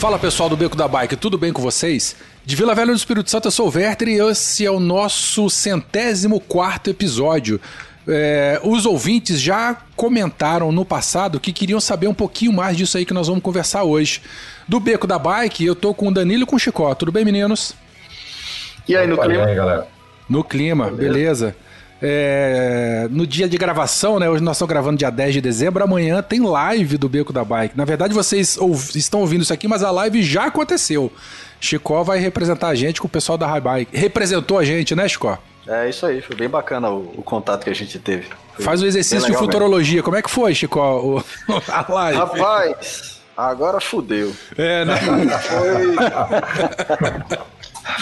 Fala pessoal do Beco da Bike, tudo bem com vocês? De Vila Velha do Espírito Santo, eu sou o Werther e esse é o nosso centésimo quarto episódio. É, os ouvintes já comentaram no passado que queriam saber um pouquinho mais disso aí que nós vamos conversar hoje. Do Beco da Bike, eu tô com o Danilo e com o Chicó. Tudo bem, meninos? E aí, no Opa, clima? aí, galera? No clima, beleza. É, no dia de gravação, né? Hoje nós estamos gravando dia 10 de dezembro. Amanhã tem live do Beco da Bike. Na verdade, vocês ouv- estão ouvindo isso aqui, mas a live já aconteceu. Chicó vai representar a gente com o pessoal da High Bike. Representou a gente, né, Chicó? É isso aí, foi bem bacana o, o contato que a gente teve. Foi Faz o exercício de futurologia. Como é que foi, Chicó? o- a mesmo. live? Rapaz, agora fudeu. É, né? Foi,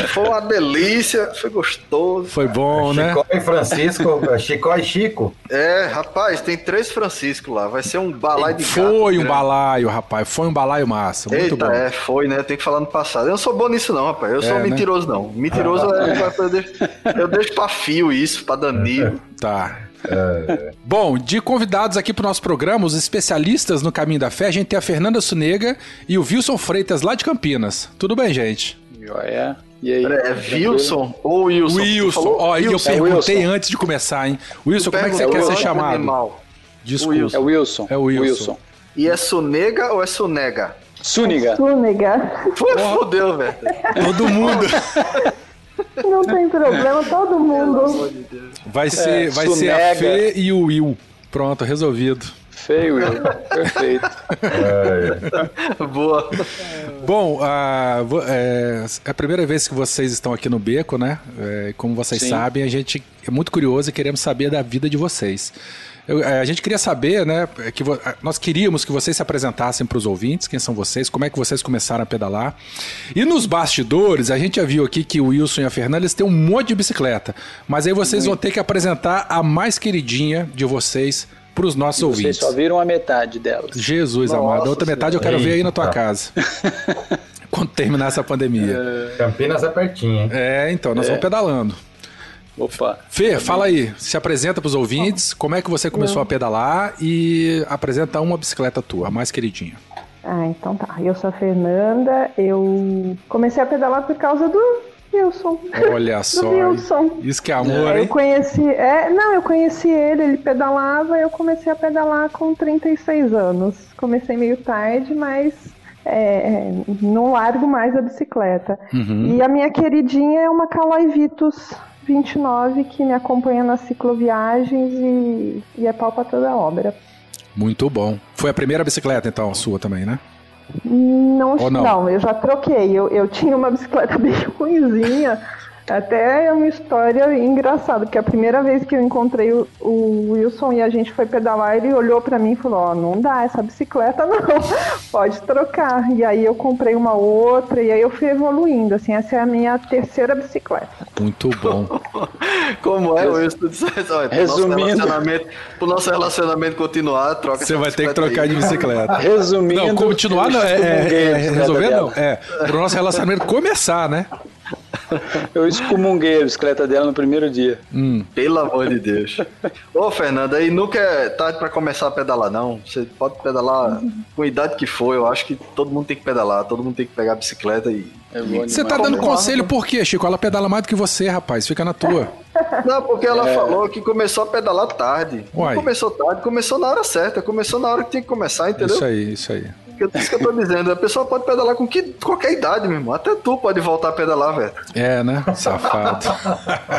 foi uma delícia, foi gostoso. Foi bom, né? Chicó e Francisco, Chicó e Chico. É, rapaz, tem três Francisco lá, vai ser um balaio de gato Foi um grande. balaio, rapaz. Foi um balaio massa. Muito Eita, bom. é, foi, né? Tem que falar no passado. Eu não sou bom nisso, não, rapaz. Eu sou É, né? mentiroso, não. Mentiroso é, eu, deixo, eu deixo pra fio isso, pra Danilo. Tá. Bom, de convidados aqui pro nosso programa, os especialistas no caminho da fé, a gente tem a Fernanda Sunega e o Wilson Freitas lá de Campinas. Tudo bem, gente? Joia. E aí? É Wilson ou Wilson? Wilson, ó, aí eu Wilson. perguntei Wilson. antes de começar, hein? Wilson, como é que você Perguntou quer ser chamado? animal. Desculpa. Wilson. É o Wilson. É o Wilson. E é Sunega ou é Sunega? Súniga. Súnega. Pô, fodeu, velho. Todo mundo. Não tem problema, todo mundo. Vai ser, vai ser a. Fê e o Will. Pronto, resolvido. Feio, Will. Perfeito. Boa. Bom, a, é, é a primeira vez que vocês estão aqui no Beco, né? É, como vocês Sim. sabem, a gente é muito curioso e queremos saber da vida de vocês. Eu- é, a gente queria saber, né? Que vo- nós queríamos que vocês se apresentassem para os ouvintes, quem são vocês, como é que vocês começaram a pedalar. E nos bastidores, a gente já viu aqui que o Wilson e a Fernanda eles têm um monte de bicicleta. Mas aí vocês vão ter que apresentar a mais queridinha de vocês para os nossos Vocês ouvintes. só viram a metade delas. Jesus Nossa amado, a outra metade eu quero ver aí na tua casa. Quando terminar essa pandemia. Campinas é pertinho, hein? É, então, nós vamos pedalando. Opa. Fê, fala aí, se apresenta pros ouvintes, como é que você começou a pedalar e apresenta uma bicicleta tua, a mais queridinha. Ah, então tá. Eu sou a Fernanda, eu comecei a pedalar por causa do Wilson. Olha só. Wilson. Isso que é amor, Eu hein? conheci, é, não, eu conheci ele, ele pedalava, eu comecei a pedalar com 36 anos. Comecei meio tarde, mas é, não largo mais a bicicleta. Uhum. E a minha queridinha é uma Caloi Vitus 29 que me acompanha nas cicloviagens e, e é pau pra toda obra. Muito bom. Foi a primeira bicicleta, então, a sua também, né? Não, não? não? eu já troquei. Eu, eu tinha uma bicicleta bem ruimzinha. Até é uma história engraçada, porque a primeira vez que eu encontrei o, o Wilson e a gente foi pedalar, ele olhou pra mim e falou: Ó, não dá essa bicicleta não, pode trocar. E aí eu comprei uma outra e aí eu fui evoluindo. Assim, essa é a minha terceira bicicleta. Muito bom. Como é, Wilson? Resumindo. Nosso relacionamento, pro nosso relacionamento continuar, troca Você vai ter que trocar aí. de bicicleta. Resumindo. Não, continuar não, é, é- é resolver dela. não. É, pro nosso relacionamento começar, né? Eu excomunguei a bicicleta dela no primeiro dia. Hum. Pelo amor de Deus. Ô, Fernanda, aí nunca é tarde pra começar a pedalar, não. Você pode pedalar com a idade que for. Eu acho que todo mundo tem que pedalar, todo mundo tem que pegar a bicicleta e. É Você tá dando conselho por quê, Chico? Ela pedala mais do que você, rapaz. Fica na tua. Não, porque ela falou que começou a pedalar tarde. Uai. Não começou tarde, começou na hora certa, começou na hora que tinha que começar, entendeu? Isso aí, isso aí. É Isso que eu tô dizendo, a pessoa pode pedalar com que, qualquer idade, meu irmão. Até tu pode voltar a pedalar, velho. É, né? Safado.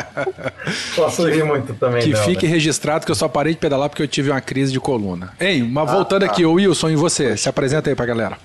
Posso rir muito também, Que não, fique né? registrado que eu só parei de pedalar porque eu tive uma crise de coluna. Hein, mas voltando aqui, ô Wilson, e você? Se apresenta aí pra galera.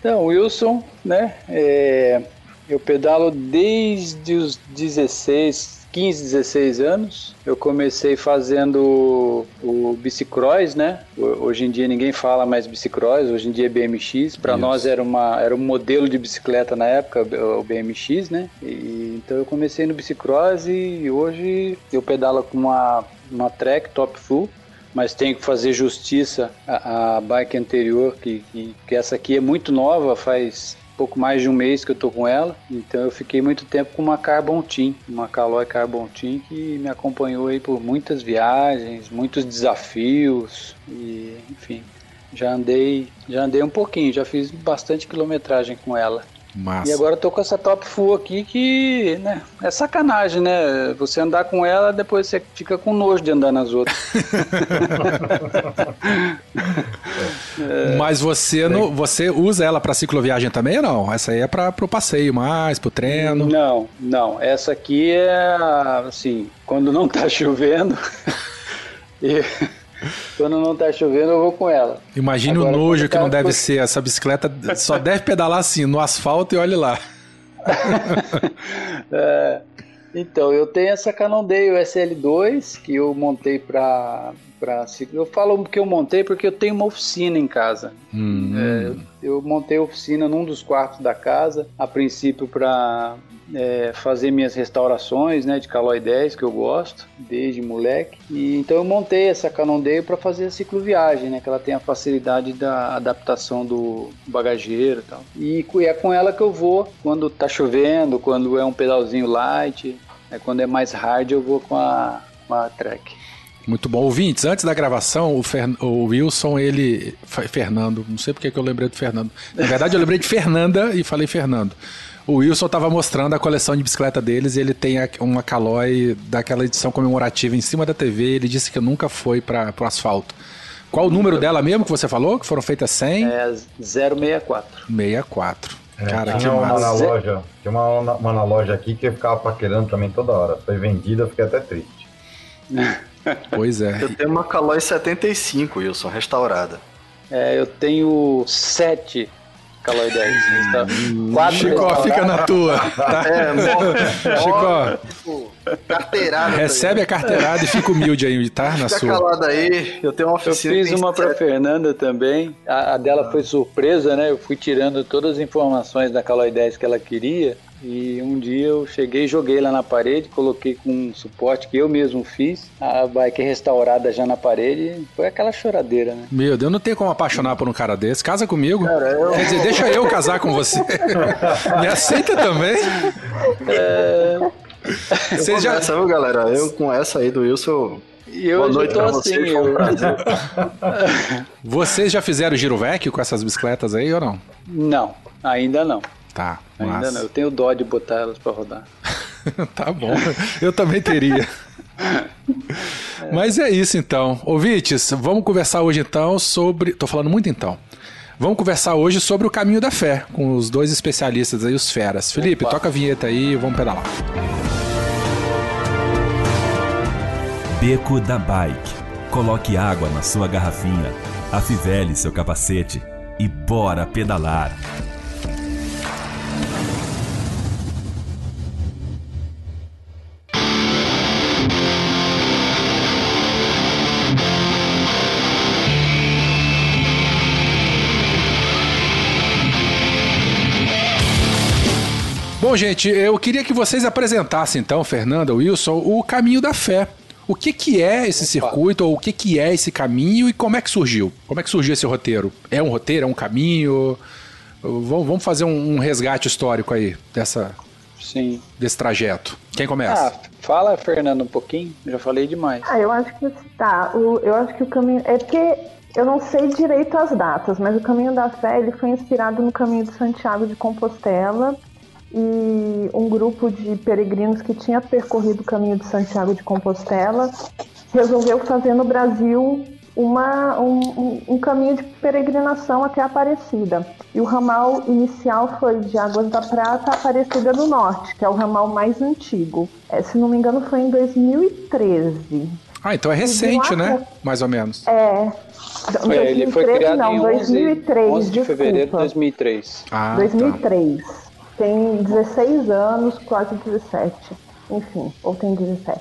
Então, Wilson, né? é, eu pedalo desde os 16, 15, 16 anos. Eu comecei fazendo o bicicross, né? Ho- Hoje em dia ninguém fala mais bicicross, hoje em dia é BMX. Para nós era, uma, era um modelo de bicicleta na época, o BMX, né? E, Então eu comecei no bicicross e hoje eu pedalo com uma, uma track top full, mas tenho que fazer justiça à, à bike anterior, que, que, que essa aqui é muito nova, faz pouco mais de um mês que eu tô com ela, então eu fiquei muito tempo com uma Carbon Team, uma Caloi Carbon Team que me acompanhou aí por muitas viagens, muitos desafios e enfim, já andei, já andei um pouquinho, já fiz bastante quilometragem com ela. Massa. E agora eu tô com essa top full aqui que, né, é sacanagem, né? Você andar com ela, depois você fica com nojo de andar nas outras. Mas você, no, você usa ela para cicloviagem também ou não? Essa aí é para pro passeio mais, pro treino? Não, não. Essa aqui é assim, quando não tá chovendo. e quando não tá chovendo, eu vou com ela. Imagine Agora, o nojo que não tá- deve ser. Essa bicicleta só deve pedalar assim, no asfalto e olhe lá. É, então, eu tenho essa Cannondale SL2 que eu montei para para eu falo que eu montei porque eu tenho uma oficina em casa. Hum. É, eu montei a oficina num dos quartos da casa, a princípio para fazer minhas restaurações, né, de Caloi 10 que eu gosto desde moleque. E então eu montei essa Cannondale para fazer a cicloviagem, né, que ela tem a facilidade da adaptação do bagageiro, e tal. E é com ela que eu vou quando tá chovendo, quando é um pedalzinho light, é quando é mais hard eu vou com a, com a Trek. Muito bom. Ouvintes, antes da gravação, o, Fer- o Wilson, ele. Fe- Fernando, não sei porque que eu lembrei do Fernando. Na verdade, eu lembrei de Fernanda e falei Fernando. O Wilson estava mostrando a coleção de bicicleta deles e ele tem uma Caloi daquela edição comemorativa em cima da TV. Ele disse que nunca foi para o asfalto. Qual o número dela mesmo que você falou? Que foram feitas 100? É 064. 64. É, Cara, que tinha uma na massa. loja, tinha uma, na- uma na loja aqui que eu ficava paquerando também toda hora. Foi vendida, eu fiquei até triste. Pois é. Eu tenho uma Caloi 75, Wilson, restaurada. É, eu tenho sete Caloi 10. Tá? Quatro Chico, fica na tua. Tá? É, Chico, tipo, carteirada. recebe a carteirada e fica humilde aí, tá? Na Fica sua. calado aí, eu tenho uma Eu oficina. fiz que tem uma pra sete- Fernanda também. A, a dela foi surpresa, né? Eu fui tirando todas as informações da Caloi 10 que ela queria. E um dia eu cheguei, joguei lá na parede, coloquei com um suporte que eu mesmo fiz. A bike restaurada já na parede. Foi aquela choradeira, né? Meu Deus, eu não tenho como apaixonar por um cara desse. Casa comigo. Cara, eu- Quer dizer, deixa eu casar com você. Me aceita também? Vocês já. viu, galera? Eu com essa aí do Wilson. E eu Boa já noite tô pra assim. vocês, um eu- prazer. Vocês já fizeram giro vecchio com essas bicicletas aí ou não? Não, ainda não. Tá, Ainda massa. não. Eu tenho dó de botar elas pra rodar. tá bom. Eu também teria. Mas é isso então. Ouvintes, vamos conversar hoje então sobre. Tô falando muito então. Vamos conversar hoje sobre o caminho da fé, com os dois especialistas aí, os feras. Felipe, toca a vinheta aí e vamos pedalar. Beco da Bike. Coloque água na sua garrafinha, afivele seu capacete e bora pedalar. Bom, gente, eu queria que vocês apresentassem então, Fernanda, Wilson, o caminho da fé. O que, que é esse circuito, ou o que, que é esse caminho e como é que surgiu? Como é que surgiu esse roteiro? É um roteiro, é um caminho? Vamos fazer um, um resgate histórico aí dessa, Sim. desse trajeto. Quem começa? Ah, fala, Fernando, um pouquinho. Já falei demais. Ah, eu acho que tá. O, eu acho que o caminho. É porque eu não sei direito as datas, mas o caminho da fé ele foi inspirado no caminho de Santiago de Compostela. E um grupo de peregrinos que tinha percorrido o caminho de Santiago de Compostela resolveu fazer no Brasil uma, um, um- caminho de peregrinação até Aparecida. E o ramal inicial foi de Águas da Prata a Aparecida do Norte, que é o ramal mais antigo. É, se não me engano, foi em 2013. Ah, então é recente, lá né? Mais ou menos. É. Ele foi 2013 criado não, em 11, 2003, 11 de fevereiro de desculpa. 2003. Ah, tá. 2003. Tem 16 anos, quase 17. Enfim, ou tem 17.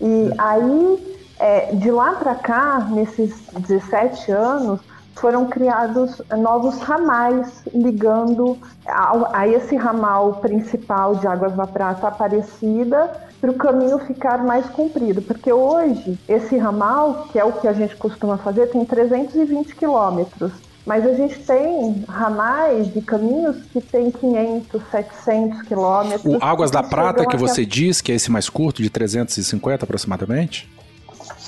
E aí, é, de lá pra cá, nesses 17 anos, foram criados novos ramais ligando a esse ramal principal de Águas da Prata Aparecida para o caminho ficar mais comprido, porque hoje esse ramal, que é o que a gente costuma fazer, tem 320 quilômetros. Mas a gente tem ramais de caminhos que tem 500, 700 quilômetros. O Águas da Prata, que você diz, que é esse mais curto, de 350 aproximadamente?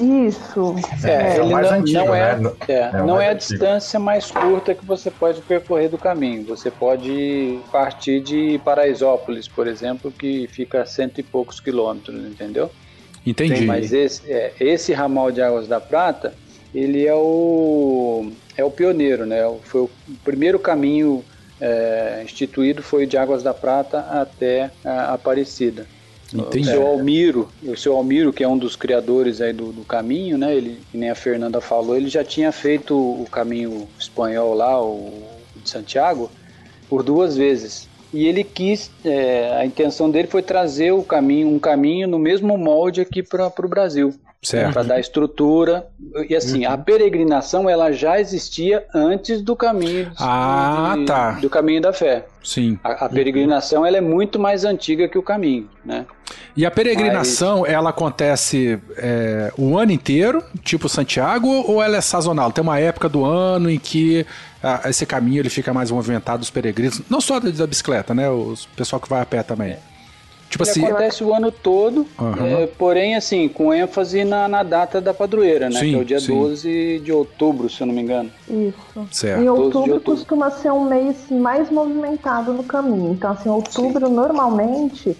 Isso. É, É o ele mais não, antigo, não é, né? é, É não é a antigo. distância mais curta que você pode percorrer do caminho. Você pode partir de Paraisópolis, por exemplo, que fica a cento e poucos quilômetros, entendeu? Entendi. Mas esse, é, esse ramal de Águas da Prata, ele é é o pioneiro, né? Foi o primeiro caminho é, instituído foi de Águas da Prata até a Aparecida. Entendi. O seu Almiro, o seu Almiro, que é um dos criadores aí do, do caminho, né? Ele, que nem a Fernanda falou, ele já tinha feito o caminho espanhol lá, o de Santiago, por duas vezes. E ele quis, é, a intenção dele foi trazer o caminho, um caminho no mesmo molde aqui para o Brasil. Para dar estrutura. E assim, a peregrinação ela já existia antes do caminho de- Ah, de- tá. do caminho da fé. Sim. A, a peregrinação ela é muito mais antiga que o caminho, né? E a peregrinação, ela acontece é, o ano inteiro, tipo Santiago, ou ela é sazonal? Tem uma época do ano em que ah, esse caminho ele fica mais movimentado, os peregrinos, não só da, da bicicleta, né? O pessoal que vai a pé também. Tipo Ele assim, acontece o ano todo, Aham. é, porém, assim, com ênfase na, na data da padroeira, né? Sim, que é o dia sim. 12 de outubro, se eu não me engano. Isso. Certo. Em 12 de outubro outubro. costuma ser um mês mais movimentado no caminho. Então, assim, outubro normalmente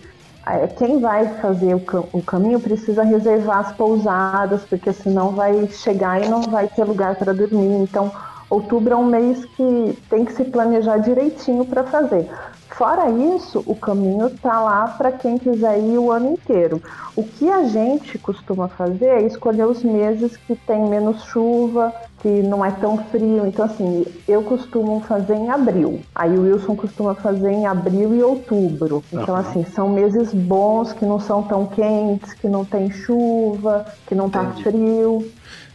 é, quem vai fazer o caminho precisa reservar as pousadas, porque senão vai chegar e não vai ter lugar para dormir. Então, outubro é um mês que tem que se planejar direitinho para fazer. Fora isso, o caminho tá lá para quem quiser ir o ano inteiro. O que a gente costuma fazer é escolher os meses que tem menos chuva, que não é tão frio. Então, assim, eu costumo fazer em abril. Aí o Wilson costuma fazer em abril e outubro. Então, assim, são meses bons, que não são tão quentes, que não tem chuva, que não tá frio.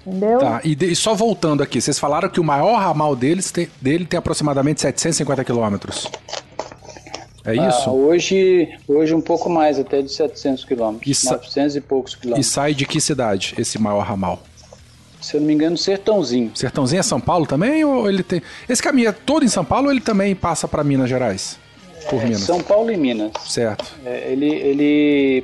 Entendeu? Tá, e, de- e só voltando aqui, vocês falaram que o maior ramal deles tem- dele tem aproximadamente 750 quilômetros. É Ah, isso? hoje, hoje um pouco mais, até de 700 E quilômetros, sa- 900 e poucos E quilômetros. sai de que cidade, esse maior ramal? Se eu não me engano, Sertãozinho. Sertãozinho é São Paulo também? Ou ele tem. Esse caminho é todo em São Paulo ou ele também passa para Minas Gerais? Por Minas. São Paulo e Minas. Certo. É, ele, ele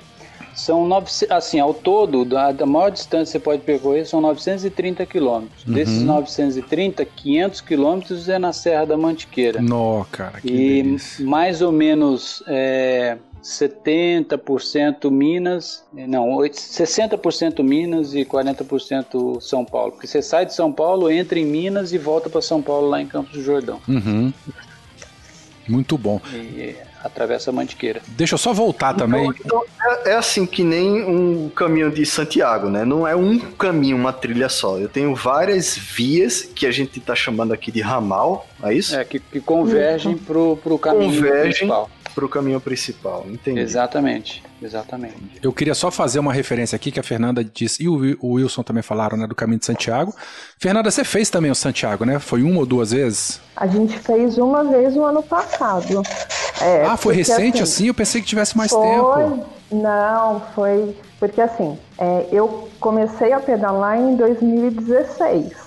são 900, assim, ao todo, da, da maior distância que você pode percorrer são 930 quilômetros. Uhum. Desses 930, 500 quilômetros é na Serra da Mantiqueira. Nó, cara, que e delícia. mais ou menos é, 70% Minas, não, oit- 60% Minas e 40% São Paulo. Porque você sai de São Paulo, entra em Minas e volta para São Paulo lá em Campos do Jordão. Uhum. Muito bom. E atravessa a Mantiqueira. Deixa eu só voltar também. Então, é, é assim que nem um caminho de Santiago, né? Não é um caminho, uma trilha só. Eu tenho várias vias que a gente tá chamando aqui de ramal, é isso? É, que, que convergem pro, pro caminho Convergem. principal. Pro caminho principal, entendi. Exatamente, exatamente. Eu queria só fazer uma referência aqui que a Fernanda disse, e o Wi- o Wilson também falaram, né, do caminho de Santiago. Fernanda, você fez também o Santiago, né? Foi uma ou duas vezes? A gente fez uma vez no ano passado. É, ah, foi recente assim? Eu pensei que tivesse mais foi... tempo. Não, foi. Porque assim, é, eu comecei a pedalar em 2016.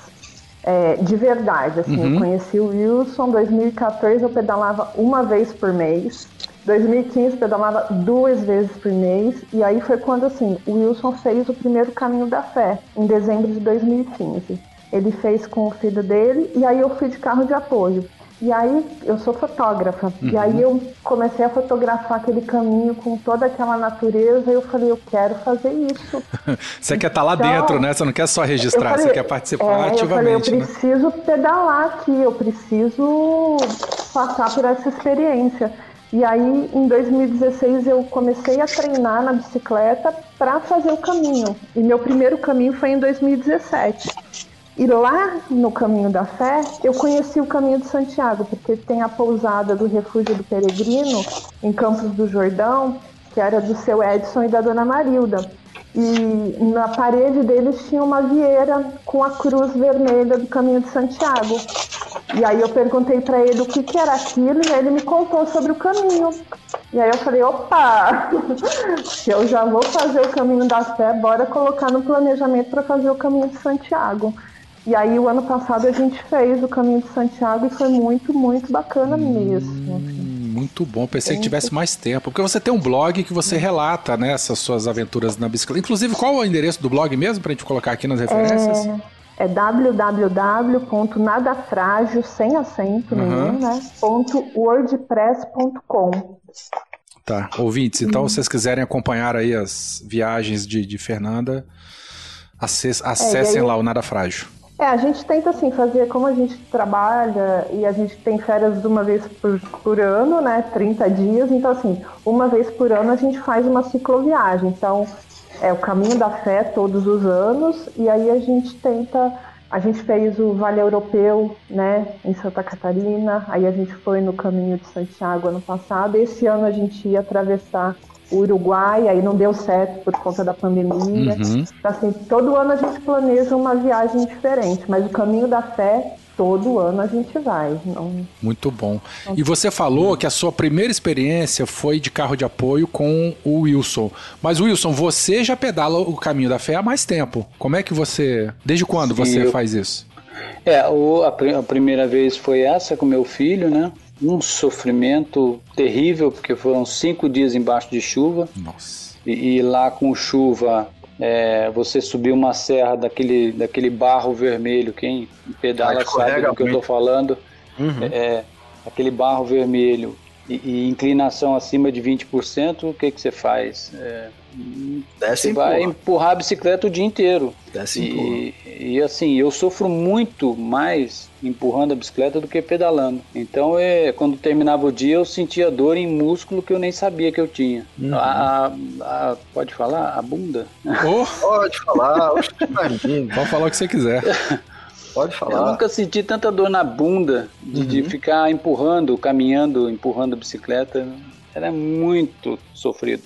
É, de verdade, assim, Uhum. eu conheci o Wilson, 2014 eu pedalava uma vez por mês, 2015 pedalava duas vezes por mês, e aí foi quando, assim, o Wilson fez o primeiro Caminho da Fé, em dezembro de 2015. Ele fez com o filho dele, e aí eu fui de carro de apoio. E aí, eu sou fotógrafa, e aí eu comecei a fotografar aquele caminho com toda aquela natureza, e eu falei, eu quero fazer isso. Você quer estar lá Então, dentro, né? Você não quer só registrar, falei- você quer participar é, ativamente, eu falei, eu né? preciso pedalar aqui, eu preciso passar por essa experiência. E aí, em 2016, eu comecei a treinar na bicicleta para fazer o caminho. E meu primeiro caminho foi em 2017. E lá no Caminho da Fé, eu conheci o Caminho de Santiago, porque tem a pousada do Refúgio do Peregrino, em Campos do Jordão, que era do seu Edson e da dona Marilda. e na parede deles tinha uma vieira com a cruz vermelha do Caminho de Santiago. E aí eu perguntei para ele o que, que era aquilo e ele me contou sobre o caminho. E aí eu falei, opa, eu já vou fazer o caminho da fé, bora colocar no planejamento para fazer o caminho de Santiago. E aí o ano passado a gente fez o caminho de Santiago e foi muito, muito bacana mesmo. Hum, muito bom. Pensei que tivesse mais tempo. Porque você tem um blog que você relata né, essas suas aventuras na bicicleta. Inclusive, qual é o endereço do blog mesmo, pra gente colocar aqui nas referências? É, é www.nadafrágil, sem acento Uhum. nenhum, né? wordpress.com. Tá, ouvintes, então se vocês quiserem acompanhar aí as viagens de, de Fernanda, acess- acessem aí- lá o Nada Frágil. É, a gente tenta assim fazer, como a gente trabalha e a gente tem férias uma vez por, por ano, né? 30 dias, então assim, uma vez por ano a gente faz uma cicloviagem. Então, é o caminho da fé todos os anos, e aí a gente tenta. A gente fez o Vale Europeu, né, em Santa Catarina, aí a gente foi no caminho de Santiago ano passado. Esse ano a gente ia atravessar o Uruguai, aí não deu certo por conta da pandemia. Uhum. Então, assim, todo ano a gente planeja uma viagem diferente, mas o caminho da fé, todo ano a gente vai. Não... Muito bom. E você falou que a sua primeira experiência foi de carro de apoio com o Wilson. Mas Wilson, você já pedala o caminho da fé há mais tempo. Como é que você. Desde quando Sim, você eu- faz isso? É, o- a, a primeira vez foi essa com meu filho, né? Um sofrimento terrível, porque foram cinco dias embaixo de chuva. Nossa. E, e lá com chuva, é, você subiu uma serra daquele, daquele barro vermelho. Quem pedala sabe do que eu estou falando. Uhum. É, aquele barro vermelho e, e inclinação acima de 20%, o que, que você faz? É, Desce você e vai empurra. empurrar a bicicleta o dia inteiro. Desce e. E, e assim, eu sofro muito mais empurrando a bicicleta do que pedalando. Então, é, quando terminava o dia, eu sentia dor em músculo que eu nem sabia que eu tinha. Uhum. A, a- a- pode falar? A bunda? Ô, Pode falar, pode falar o que você quiser. Pode Eu falar. nunca senti tanta dor na bunda de, de Uhum. ficar empurrando, caminhando, empurrando a bicicleta. Era muito sofrido.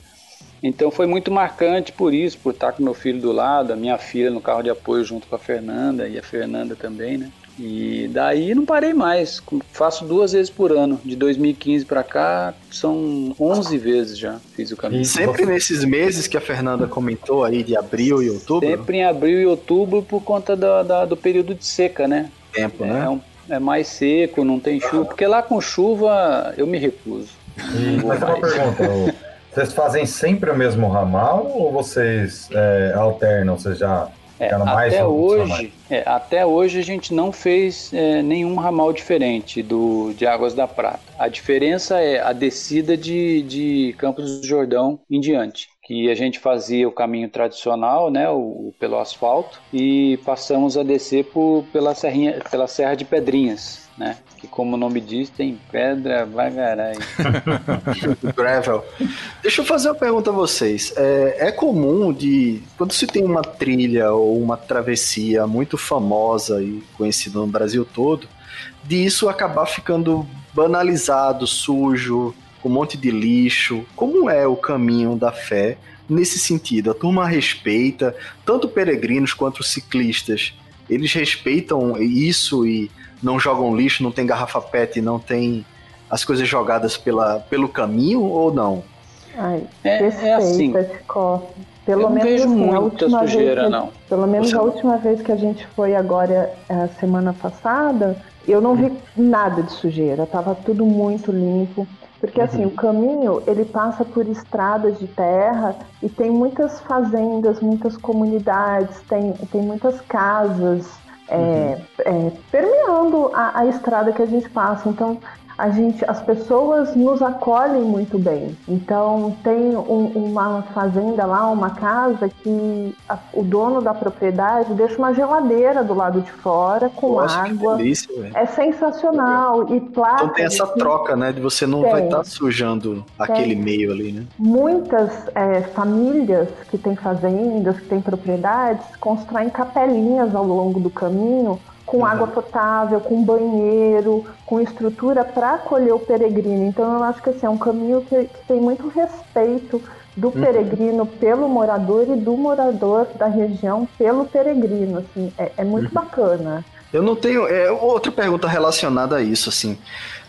Então foi muito marcante por isso, por estar com meu filho do lado, a minha filha no carro de apoio junto com a Fernanda e a Fernanda também, né? E daí não parei mais. Faço duas vezes por ano. De 2015 para cá, são 11 vezes já fiz o caminho. E Sempre nesses meses que a Fernanda comentou aí, de abril e outubro, Sempre em abril e outubro por conta da- da- do período de seca, né? tempo, É, né? um- é mais seco, não tem chuva. Porque lá com chuva eu me recuso. E, mas uma pergunta, vocês fazem sempre o mesmo ramal ou vocês é, alternam? Vocês já É, até hoje, é, até hoje a gente não fez é, nenhum ramal diferente do de Águas da Prata. A diferença é a descida de, de Campos do Jordão em diante, que a gente fazia o caminho tradicional, né, o- pelo asfalto, e passamos a descer por, pela, serrinha, pela Serra de Pedrinhas, né, que como o nome diz tem pedra vagarai. Gravel. Deixa eu fazer uma pergunta a vocês. É, é comum de. Quando se tem uma trilha ou uma travessia muito famosa e conhecida no Brasil todo, de isso acabar ficando banalizado, sujo, com um monte de lixo. Como é o caminho da fé nesse sentido? A turma respeita, tanto peregrinos quanto ciclistas, eles respeitam isso e não jogam lixo, não tem garrafa PET, não tem as coisas jogadas pela, pelo caminho ou não? Ai, É, respeita, é assim. Chico. Pelo eu não menos vejo assim, a muita última vez sujeira, que- não. Pelo menos Você- a última vez que a gente foi agora, a semana passada, eu não vi nada de sujeira, tava tudo muito limpo. Porque assim, o caminho, ele passa por estradas de terra e tem muitas fazendas, muitas comunidades, tem, tem muitas casas é, é, permeando a, a estrada que a gente passa. Então, a gente, as pessoas nos acolhem muito bem. Então tem um- uma fazenda lá, uma casa que a- o dono da propriedade deixa uma geladeira do lado de fora com Nossa, que água. delícia. É sensacional e placas. Então tem essa assim, troca, né? De você não Tem. vai estar sujando aquele meio ali, né? Muitas é, famílias que têm fazendas, que têm propriedades, constroem capelinhas ao longo do caminho com água potável, com banheiro, com estrutura para acolher o peregrino. Então eu acho que assim, é um caminho que, que tem muito respeito do Uhum. peregrino pelo morador e do morador da região pelo peregrino. Assim, é, é muito bacana. Eu não tenho. É, outra pergunta relacionada a isso, assim.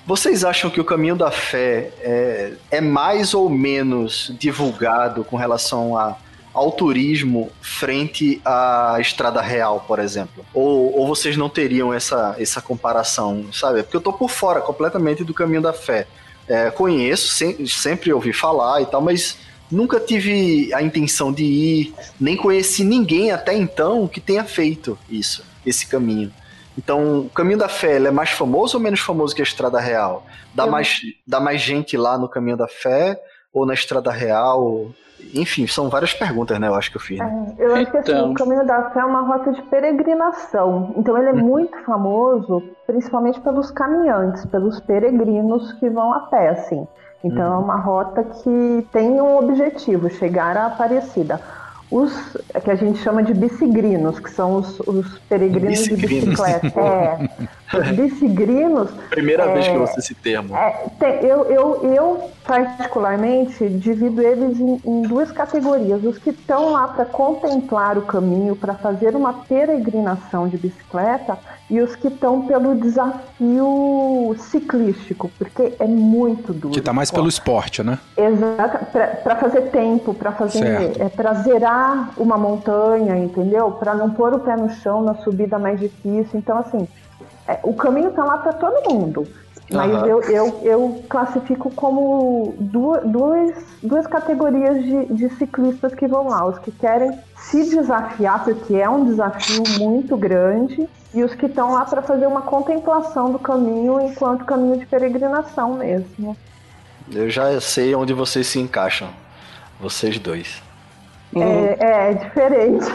Vocês acham que o caminho da fé é, é mais ou menos divulgado com relação a, ao turismo frente à Estrada Real, por exemplo? Ou, ou vocês não teriam essa, essa comparação, sabe? Porque eu tô por fora completamente do caminho da fé. É, conheço, sem- sempre ouvi falar e tal, mas nunca tive a intenção de ir, nem conheci ninguém até então que tenha feito isso, esse caminho. Então, o Caminho da Fé é mais famoso ou menos famoso que a Estrada Real? Dá, Eu- mais, dá mais gente lá no Caminho da Fé ou na Estrada Real? Enfim, são várias perguntas, né? Eu acho que eu fiz. né? Eu acho que assim, Então. o Caminho da Fé é uma rota de peregrinação. Então ele é muito famoso, principalmente pelos caminhantes, pelos peregrinos que vão a pé, assim. Então é uma rota que tem um objetivo, chegar à Aparecida. Os que a gente chama de bicigrinos, que são os, os peregrinos de Bicigrinos. bicicleta. É, os bicigrinos Primeira É. vez que eu ouço esse termo. é, tem- eu, eu, eu, particularmente, divido eles em, em duas categorias. Os que estão lá para contemplar o caminho, para fazer uma peregrinação de bicicleta, e os que estão pelo desafio ciclístico, porque é muito duro. Que tá mais pelo esporte, né? Exato, para fazer tempo, para fazer, Certo. é, para zerar uma montanha, entendeu? Para não pôr o pé no chão na subida mais difícil. Então, assim, é, o caminho tá lá para todo mundo. Mas Aham. eu, eu, eu classifico como duas, duas, duas categorias de, de ciclistas que vão lá. Os que querem se desafiar, porque é um desafio muito grande, e os que estão lá para fazer uma contemplação do caminho enquanto caminho de peregrinação mesmo. Eu já sei onde vocês se encaixam. Vocês dois. É, é, é diferente.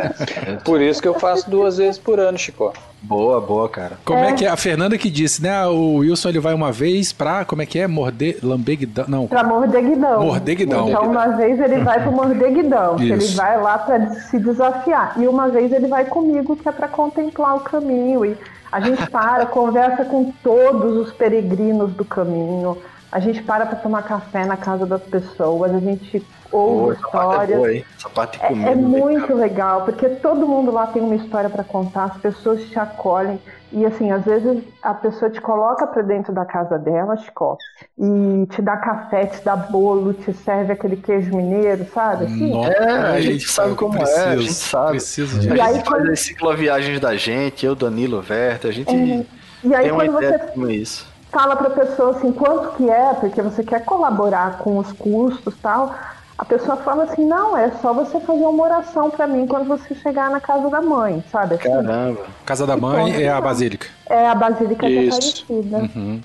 Por isso que eu faço duas vezes por ano, Chico. Boa, boa, cara. Como é, que é? A Fernanda que disse, né? O Wilson ele vai uma vez pra. Como é que é? Morder. Lambeguidão. Não. Pra Mordeguidão. Mordeguidão. Então, uma vez ele vai pro Mordeguidão, que ele vai lá pra se desafiar. E uma vez ele vai comigo, que é pra contemplar o caminho. E a gente para, conversa com todos os peregrinos do caminho. A gente para pra tomar café na casa das pessoas. A gente ouve essa parte é histórias. boa, hein? Essa parte É, comida. é muito cara? legal, porque todo mundo lá tem uma história para contar, as pessoas te acolhem. E assim, às vezes a pessoa te coloca para dentro da casa dela, Chico, e te dá café, te dá bolo, te serve aquele queijo mineiro, sabe? Assim, Nossa, É, a gente eita, sabe como é, a preciso, gente sabe. Preciso A E aí, gente faz quando- as cicloviagens da gente, eu, Danilo, Verta, a gente E aí tem uma quando ideia você como é isso. fala para a pessoa assim, quanto que é, porque você quer colaborar com os custos e tal, a pessoa fala assim, não, é só você fazer uma oração para mim quando você chegar na casa da mãe, sabe? Assim, Caramba. Casa da Mãe é a Basílica. é a Basílica Isso. Aparecida. Uhum.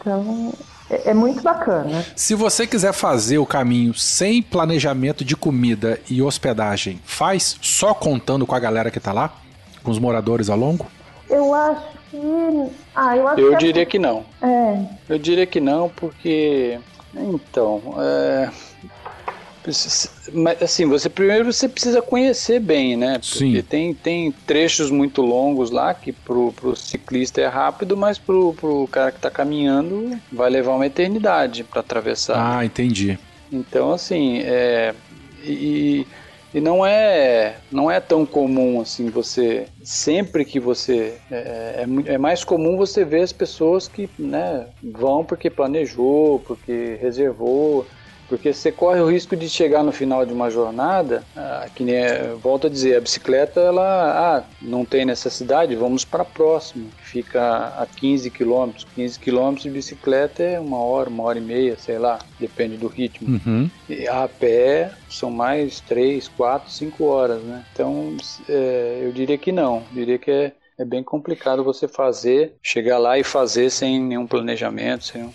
Então, é, é muito bacana. Se você quiser fazer o caminho sem planejamento de comida e hospedagem, faz só contando com a galera que tá lá? Com os moradores ao longo? Eu acho que. Ah, eu acho Eu que. diria que não. É, Eu diria que não, porque. Então. É... Mas assim, você primeiro você precisa conhecer bem, né? Porque Sim. tem, tem trechos muito longos lá que pro, pro ciclista é rápido, mas pro, pro cara que tá caminhando vai levar uma eternidade para atravessar. Ah, entendi. Então, assim, é, e, e não é não é tão comum assim você sempre que você é, é, mu- é mais comum você ver as pessoas que né, vão porque planejou, porque reservou, porque você corre o risco de chegar no final de uma jornada, ah, que nem é, volto a dizer, a bicicleta ela ah, não tem necessidade, vamos para a próxima, que fica a 15 quilômetros, 15 quilômetros de bicicleta é uma hora, uma hora e meia, sei lá, depende do ritmo. Uhum. E a pé são mais 3, 4, 5 horas, né? Então, é, eu diria que não. Eu diria que é, é bem complicado você fazer, chegar lá e fazer sem nenhum planejamento, sem um...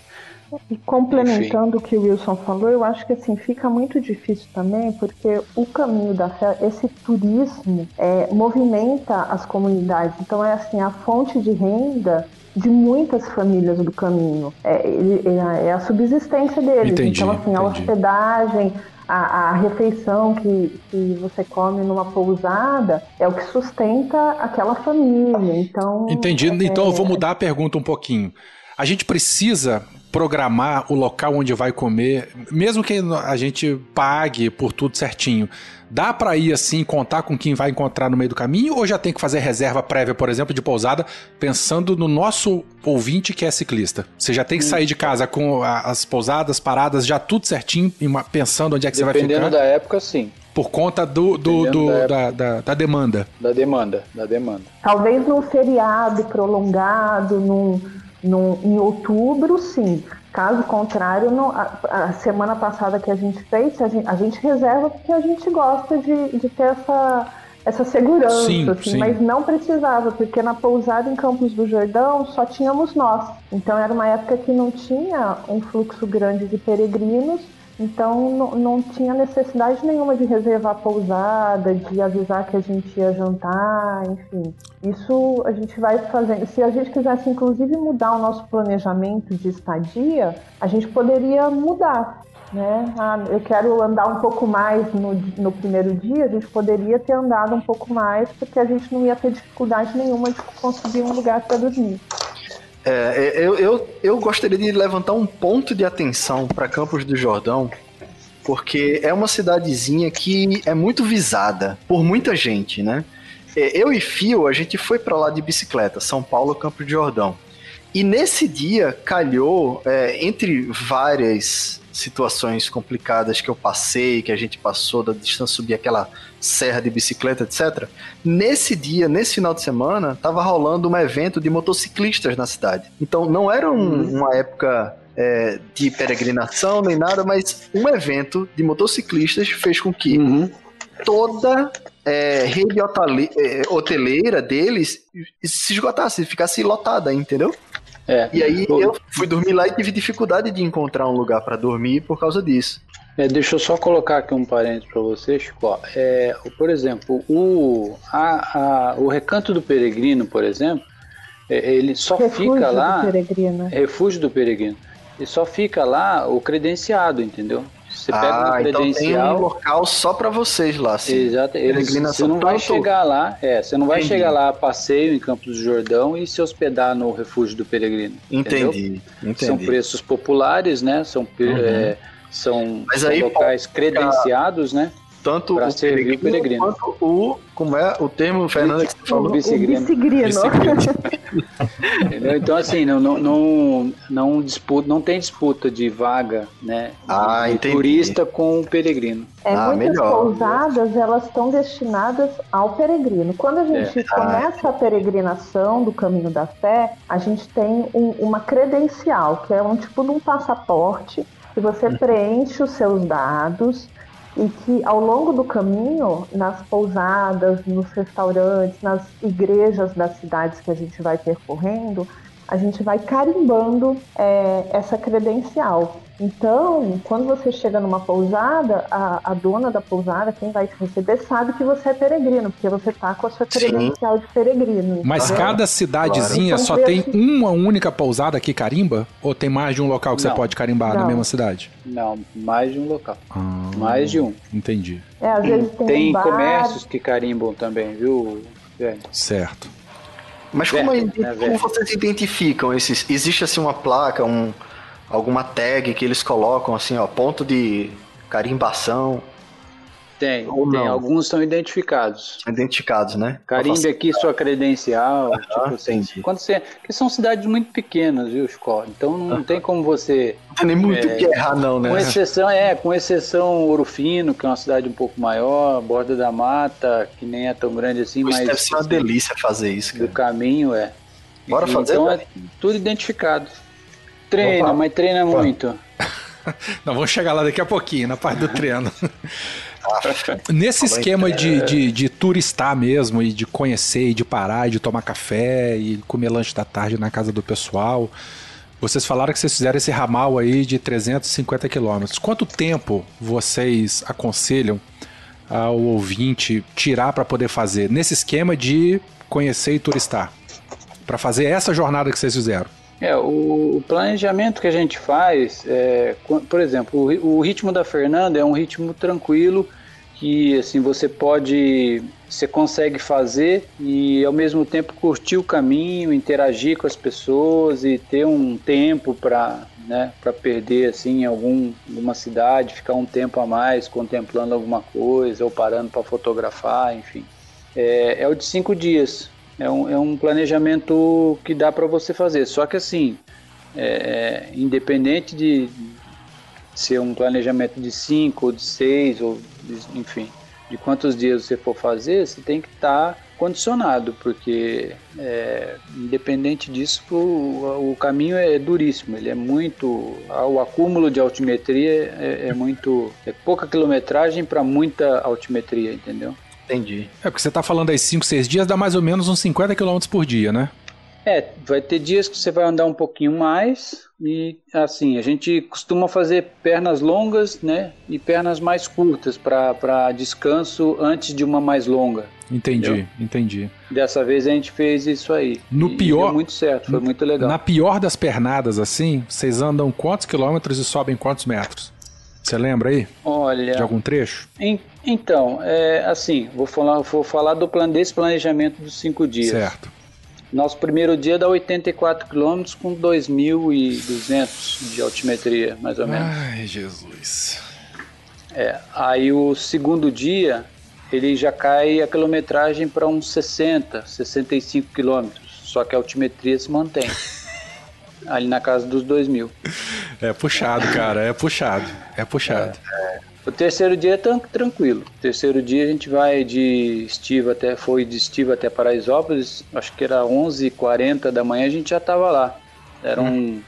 e complementando o que o Wilson falou, eu acho que assim fica muito difícil também, porque o caminho da fé, esse turismo, é, movimenta as comunidades. Então é assim, a fonte de renda de muitas famílias do caminho. É, é a- é a subsistência deles. Entendi, então, assim, a entendi. hospedagem, a, a refeição que, que você come numa pousada é o que sustenta aquela família. Então, Entendi. é- Então eu vou mudar a pergunta um pouquinho. A gente precisa programar o local onde vai comer, mesmo que a gente pague por tudo certinho. Dá pra ir assim, contar com quem vai encontrar no meio do caminho ou já tem que fazer reserva prévia, por exemplo, de pousada, pensando no nosso ouvinte que é ciclista? Você já tem que sair de casa com as pousadas, paradas, já tudo certinho, pensando onde é que você vai Dependendo ficar, da época, sim. por conta do, do- Dependendo do- da da, da- da demanda. Da demanda, da demanda. Talvez num feriado prolongado, num, num- em outubro, sim. Caso contrário, no- a, a semana passada que a gente fez, a gente, a gente reserva porque a gente gosta de, de ter essa, essa segurança, Sim, assim, sim. mas não precisava, porque na pousada em Campos do Jordão só tínhamos nós. Então era uma época que não tinha um fluxo grande de peregrinos, então não, tinha necessidade nenhuma de reservar pousada, de avisar que a gente ia jantar, enfim. Isso a gente vai fazendo. Se a gente quisesse, inclusive, mudar o nosso planejamento de estadia, a gente poderia mudar. Né? Ah, eu quero andar um pouco mais no, no primeiro dia, a gente poderia ter andado um pouco mais, porque a gente não ia ter dificuldade nenhuma de conseguir um lugar para dormir. É, eu, eu, eu gostaria de levantar um ponto de atenção para Campos do Jordão, porque é uma cidadezinha que é muito visada por muita gente, né? É, Eu e Fio, a gente foi para lá de bicicleta, São Paulo, Campos do Jordão. E nesse dia calhou, é, entre várias situações complicadas que eu passei, que a gente passou da distância subir aquela serra de bicicleta, etc. Nesse dia, nesse final de semana, tava rolando um evento de motociclistas na cidade. Então não era um- uma época é, de peregrinação nem nada, mas um evento de motociclistas fez com que toda é, rede é, hoteleira deles se esgotasse, ficasse lotada, entendeu? É. E aí eu fui dormir lá e tive dificuldade de encontrar um lugar para dormir por causa disso. É, deixa eu só colocar aqui um parênteses para você, Chico. É, por exemplo, o, a- a- o Recanto do Peregrino, por exemplo, é, ele só Refúgio fica do lá. peregrino. é Refúgio do Peregrino. E só fica lá o credenciado, entendeu? Você pega ah, um então tem um credencial. local só para vocês lá, assim. Exato. Eles, você não vai chegar lá, é, você não vai Entendi. chegar lá a passeio em Campos do Jordão e se hospedar no refúgio do peregrino. entendeu? Entendi, São entendi. preços populares, né? São, Uhum. é, são, são aí locais credenciados, né? Tanto pra o servir o peregrino. quanto o. Como é o termo, Fernanda, que você falou? O Bicigrino. bicigrino. Entendeu? Então assim, não, não, não, não disputa, não tem disputa de vaga, né? Ah, de entendi. turista com o peregrino. É, Ah, muitas melhor. pousadas elas estão destinadas ao peregrino. Quando a gente É. começa a peregrinação do caminho da fé, a gente tem um- uma credencial, que é um tipo de um passaporte, que você preenche os seus dados e que ao longo do caminho, nas pousadas, nos restaurantes, nas igrejas das cidades que a gente vai percorrendo, a gente vai carimbando é, essa credencial. Então, quando você chega numa pousada, a, a dona da pousada, quem vai te receber, sabe que você é peregrino, porque você tá com a sua credencial de peregrino. Mas cada cidadezinha Claro. só tem uma única pousada que carimba? Ou tem mais de um local que você Não. pode carimbar na Não. mesma cidade? Não, mais de um local. Ah, Mais de um. Entendi. É, às vezes tem, Tem um bar, comércios que carimbam também, viu? velho? Certo. Mas como, aí- né, como vocês identificam esses? Existe assim uma placa, um, alguma tag que eles colocam assim, ó, ponto de carimbação, Tem, Ou tem. não? Alguns são identificados. identificados, né? Carimbe aqui sua credencial. tipo assim, entendi. quando você, porque são cidades muito pequenas, viu, Scott? Então não tem como você. Não tem nem muito É, que errar, não, né? Com exceção, é, com exceção Ouro Fino, que é uma cidade um pouco maior, Borda da Mata, que nem é tão grande assim, Isso mas deve ser uma assim, delícia fazer isso, do cara. caminho é. Bora fazer, Então é tudo identificado. Treina, Opa. mas treina Opa. muito. Nós vamos chegar lá daqui a pouquinho, na parte do treino. Nesse esquema de, de, de turistar mesmo, e de conhecer, e de parar, e de tomar café, e comer lanche da tarde na casa do pessoal, vocês falaram que vocês fizeram esse ramal aí de 350 quilômetros. Quanto tempo vocês aconselham ao ouvinte tirar para poder fazer nesse esquema de conhecer e turistar? Para fazer essa jornada que vocês fizeram? É, o, planejamento que a gente faz, é, por exemplo, o, ri- o ritmo da Fernanda é um ritmo tranquilo que assim você pode, você consegue fazer e ao mesmo tempo curtir o caminho, interagir com as pessoas e ter um tempo para né, para perder assim algum, alguma cidade, ficar um tempo a mais contemplando alguma coisa ou parando para fotografar, enfim. É, é o de cinco dias. É um, é um planejamento que dá para você fazer. Só que assim, é, independente de ser um planejamento de cinco ou de seis ou de- enfim, de quantos dias você for fazer, você tem que estar condicionado, porque é, independente disso, o, o caminho é duríssimo. Ele é muito, o acúmulo de altimetria é, é muito, é pouca quilometragem para muita altimetria, entendeu? Entendi. É porque você tá falando aí 5, 6 dias, dá mais ou menos uns 50 km por dia, né? É, vai ter dias que você vai andar um pouquinho mais e assim, a gente costuma fazer pernas longas, né, e pernas mais curtas para descanso antes de uma mais longa. Entendi, Entendeu? entendi. Dessa vez a gente fez isso aí. No E pior- deu muito certo, foi muito legal. Na pior das pernadas, assim, vocês andam quantos quilômetros e sobem quantos metros? Você lembra aí? Olha, De algum trecho? Então, é, assim, vou falar, vou falar do plano desse planejamento dos cinco dias. Certo. Nosso primeiro dia dá 84 quilômetros com 2.200 de altimetria, mais ou menos. Ai, Jesus. É, aí o segundo dia ele já cai a quilometragem para uns 60, 65 quilômetros, só que a altimetria se mantém. Ali na casa dos 2 mil. É puxado, cara, é puxado. É puxado. O terceiro dia é tran- tranquilo. O terceiro dia a gente vai de Estiva até, foi de Estiva até Paraisópolis, acho que era 11h40 da manhã, a gente já estava lá. Eram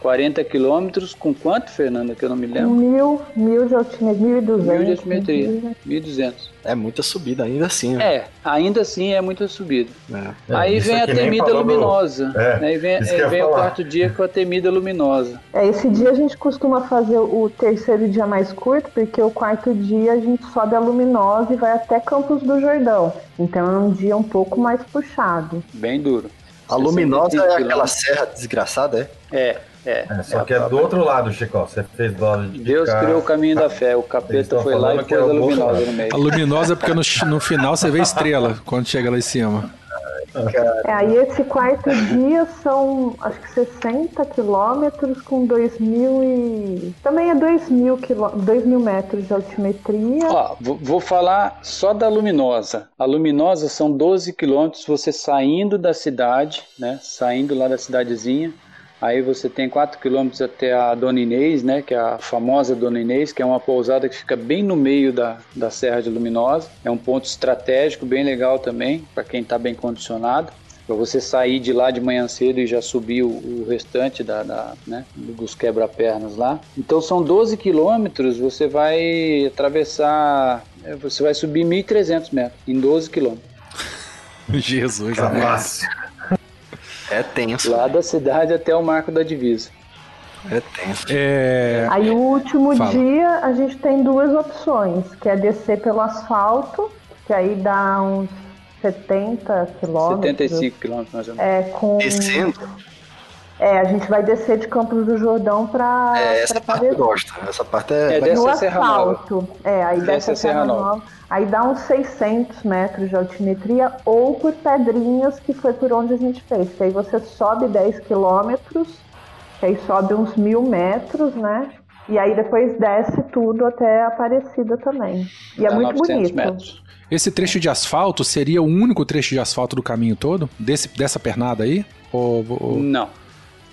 40 quilômetros com quanto, Fernanda, que eu não me Com lembro? mil, mil de altimetria, mil e Mil de duzentos. altimetria, 1.200. É muita subida ainda assim. né? É, ainda assim é muita subida. É. Aí vem a temida do- luminosa. É, Aí vem, isso que aí eu ia vem o falar. quarto dia com a temida luminosa. É, esse dia a gente costuma fazer o terceiro dia mais curto, porque o quarto dia a gente sobe a Luminosa e vai até Campos do Jordão. Então é um dia um pouco mais puxado. Bem duro. A luminosa 65 é aquela serra desgraçada, é? É, é. É, só que é do outro lado, Chico. Você fez do lado de Deus cá. criou o caminho da fé. O capeta foi lá e pôs é a luminosa no meio. A luminosa é porque no, no final você vê estrela quando chega lá em cima. É, aí esse quarto dia são acho que 60 quilômetros com 2 mil e. Também é 2 mil, quilô... 2 mil metros de altimetria. Ó, vou, vou falar só da luminosa. A luminosa são 12 quilômetros você saindo da cidade, né? Saindo lá da cidadezinha. Aí você tem 4 quilômetros até a Dona Inês, né? Que é a famosa Dona Inês, que é uma pousada que fica bem no meio da, da Serra de Luminosa. É um ponto estratégico, bem legal também, para quem está bem condicionado. Para você sair de lá de manhã cedo e já subir o, o restante da, da, né, dos quebra-pernas lá. Então são 12 quilômetros, você vai atravessar, você vai subir 1.300 metros em 12 quilômetros. Jesus, Tá amado. É tenso. Lá da cidade até o marco da divisa. É tenso. É. Aí o último Fala. dia a gente tem duas opções, que é descer pelo asfalto, que aí dá uns 70 quilômetros. 75 quilômetros mais ou menos. É, com... Descendo, É, a gente vai descer de Campos do Jordão pra, é, essa pra parte gosto. Essa parte é. É, No é Serra Nova. asfalto. É, aí Desce desce a a Serra Nova. Aí dá uns 600 metros de altimetria ou por pedrinhas, que foi por onde a gente fez. Que aí você sobe 10 quilômetros, que aí sobe uns mil metros, né? E aí depois desce tudo até a Aparecida também. E é muito 900 bonito. metros. Esse trecho de asfalto seria o único trecho de asfalto do caminho todo? Desse, dessa pernada aí? Ou, ou- Não,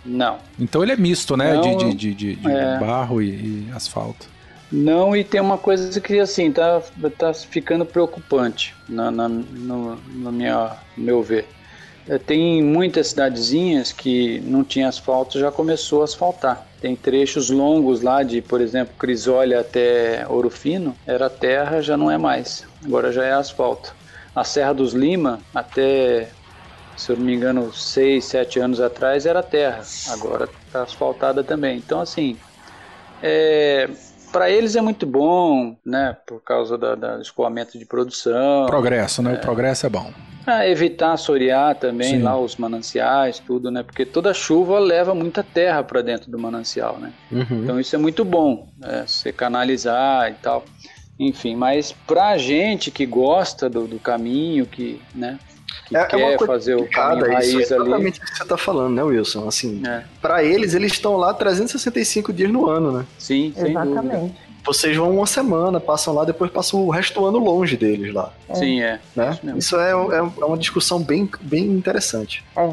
não. Então ele é misto, né? Não, de de, de, de- de é. barro e, e asfalto. Não, e tem uma coisa que assim, tá, tá ficando preocupante na, na- no, no minha, meu ver. É, Tem muitas cidadezinhas que não tinha asfalto, já começou a asfaltar. Tem trechos longos lá de, por exemplo, Crisólia até Ouro Fino, era terra, já não é mais. Agora já é asfalto. A Serra dos Lima, até, se eu não me engano, 6, 7 anos atrás, era terra. Agora está asfaltada também. Então, assim, é, para eles é muito bom, né? Por causa da, da- do escoamento de produção. Progresso, né? O progresso é bom. Para evitar assorear também Sim. lá os mananciais, tudo, né? Porque toda chuva leva muita terra para dentro do manancial, né? Uhum. Então isso é muito bom, né? você canalizar e tal. Enfim, mas pra gente que gosta do, do caminho, que, né, que É, é uma quer coisa fazer o caminho isso é raiz ali. exatamente o que você tá falando, né, Wilson? Assim, É, pra eles, eles estão lá 365 dias no ano, né? sim, sem dúvida. Exatamente. Vocês vão uma semana, passam lá, depois passam o resto do ano longe deles lá, Sim, é. né? Isso. Isso é, é, é uma discussão bem, bem interessante. É.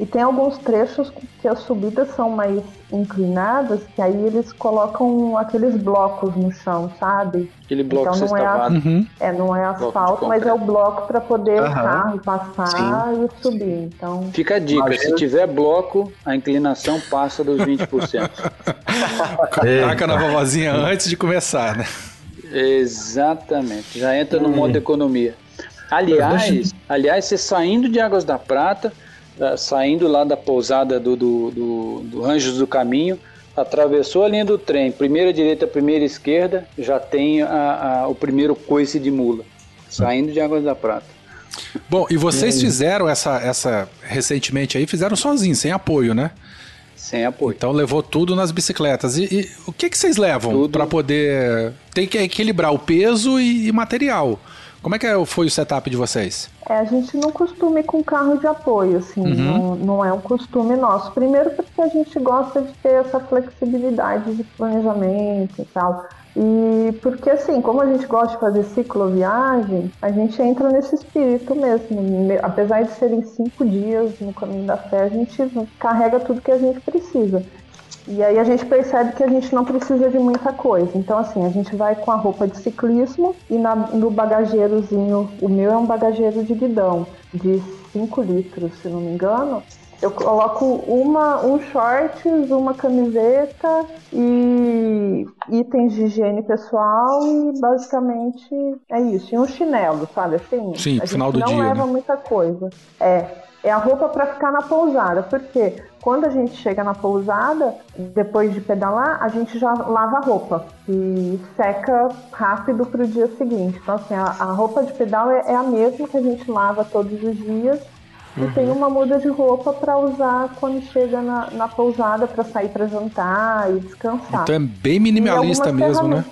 E tem alguns trechos que as subidas são mais inclinadas, que aí eles colocam aqueles blocos no chão, sabe? Aquele bloco Então não é a-. Uhum. É, não é asfalto, mas é o bloco para poder o Aham. carro passar e subir. Então, Fica a dica, Imagina- se tiver bloco, a inclinação passa dos 20%. Taca na vovozinha antes de começar, né? Exatamente, já entra no modo economia. Aliás, aliás, você saindo de Águas da Prata, saindo lá da pousada do, do, do, do Anjos do Caminho, atravessou a linha do trem, primeira direita, primeira esquerda, já tem a, a- o primeiro coice de mula, saindo de Águas da Prata. Bom, e vocês fizeram essa, essa recentemente aí, fizeram sozinhos, sem apoio, né? Sem apoio. Então levou tudo nas bicicletas. E, e o que, que vocês levam para poder. Tem que equilibrar o peso e, e material. Como é que é- foi o setup de vocês? é, a gente não costuma ir com carro de apoio, assim, não, não é um costume nosso. Primeiro porque a gente gosta de ter essa flexibilidade de planejamento e tal. E porque assim, como a gente gosta de fazer cicloviagem, a gente entra nesse espírito mesmo. Me- Apesar de serem cinco dias no caminho da fé, a gente carrega tudo que a gente precisa. E aí a gente percebe que a gente não precisa de muita coisa. Então, assim, a gente vai com a roupa de ciclismo e na- no bagageirozinho, o meu é um bagageiro de guidão, de 5 litros, se não me engano. Eu coloco uma, um shorts, uma camiseta e itens de higiene pessoal e basicamente é isso. E um chinelo, sabe assim? Sim, a final do não dia, leva né? muita coisa. É, é a roupa para ficar na pousada, porque quando a gente chega na pousada, depois de pedalar, a gente já lava a roupa e seca rápido para o dia seguinte. Então, assim, a, a roupa de pedal é, é a mesma que a gente lava todos os dias. E tem uma muda de roupa para usar quando chega na, na pousada para sair para jantar e descansar. Então é bem minimalista mesmo, né?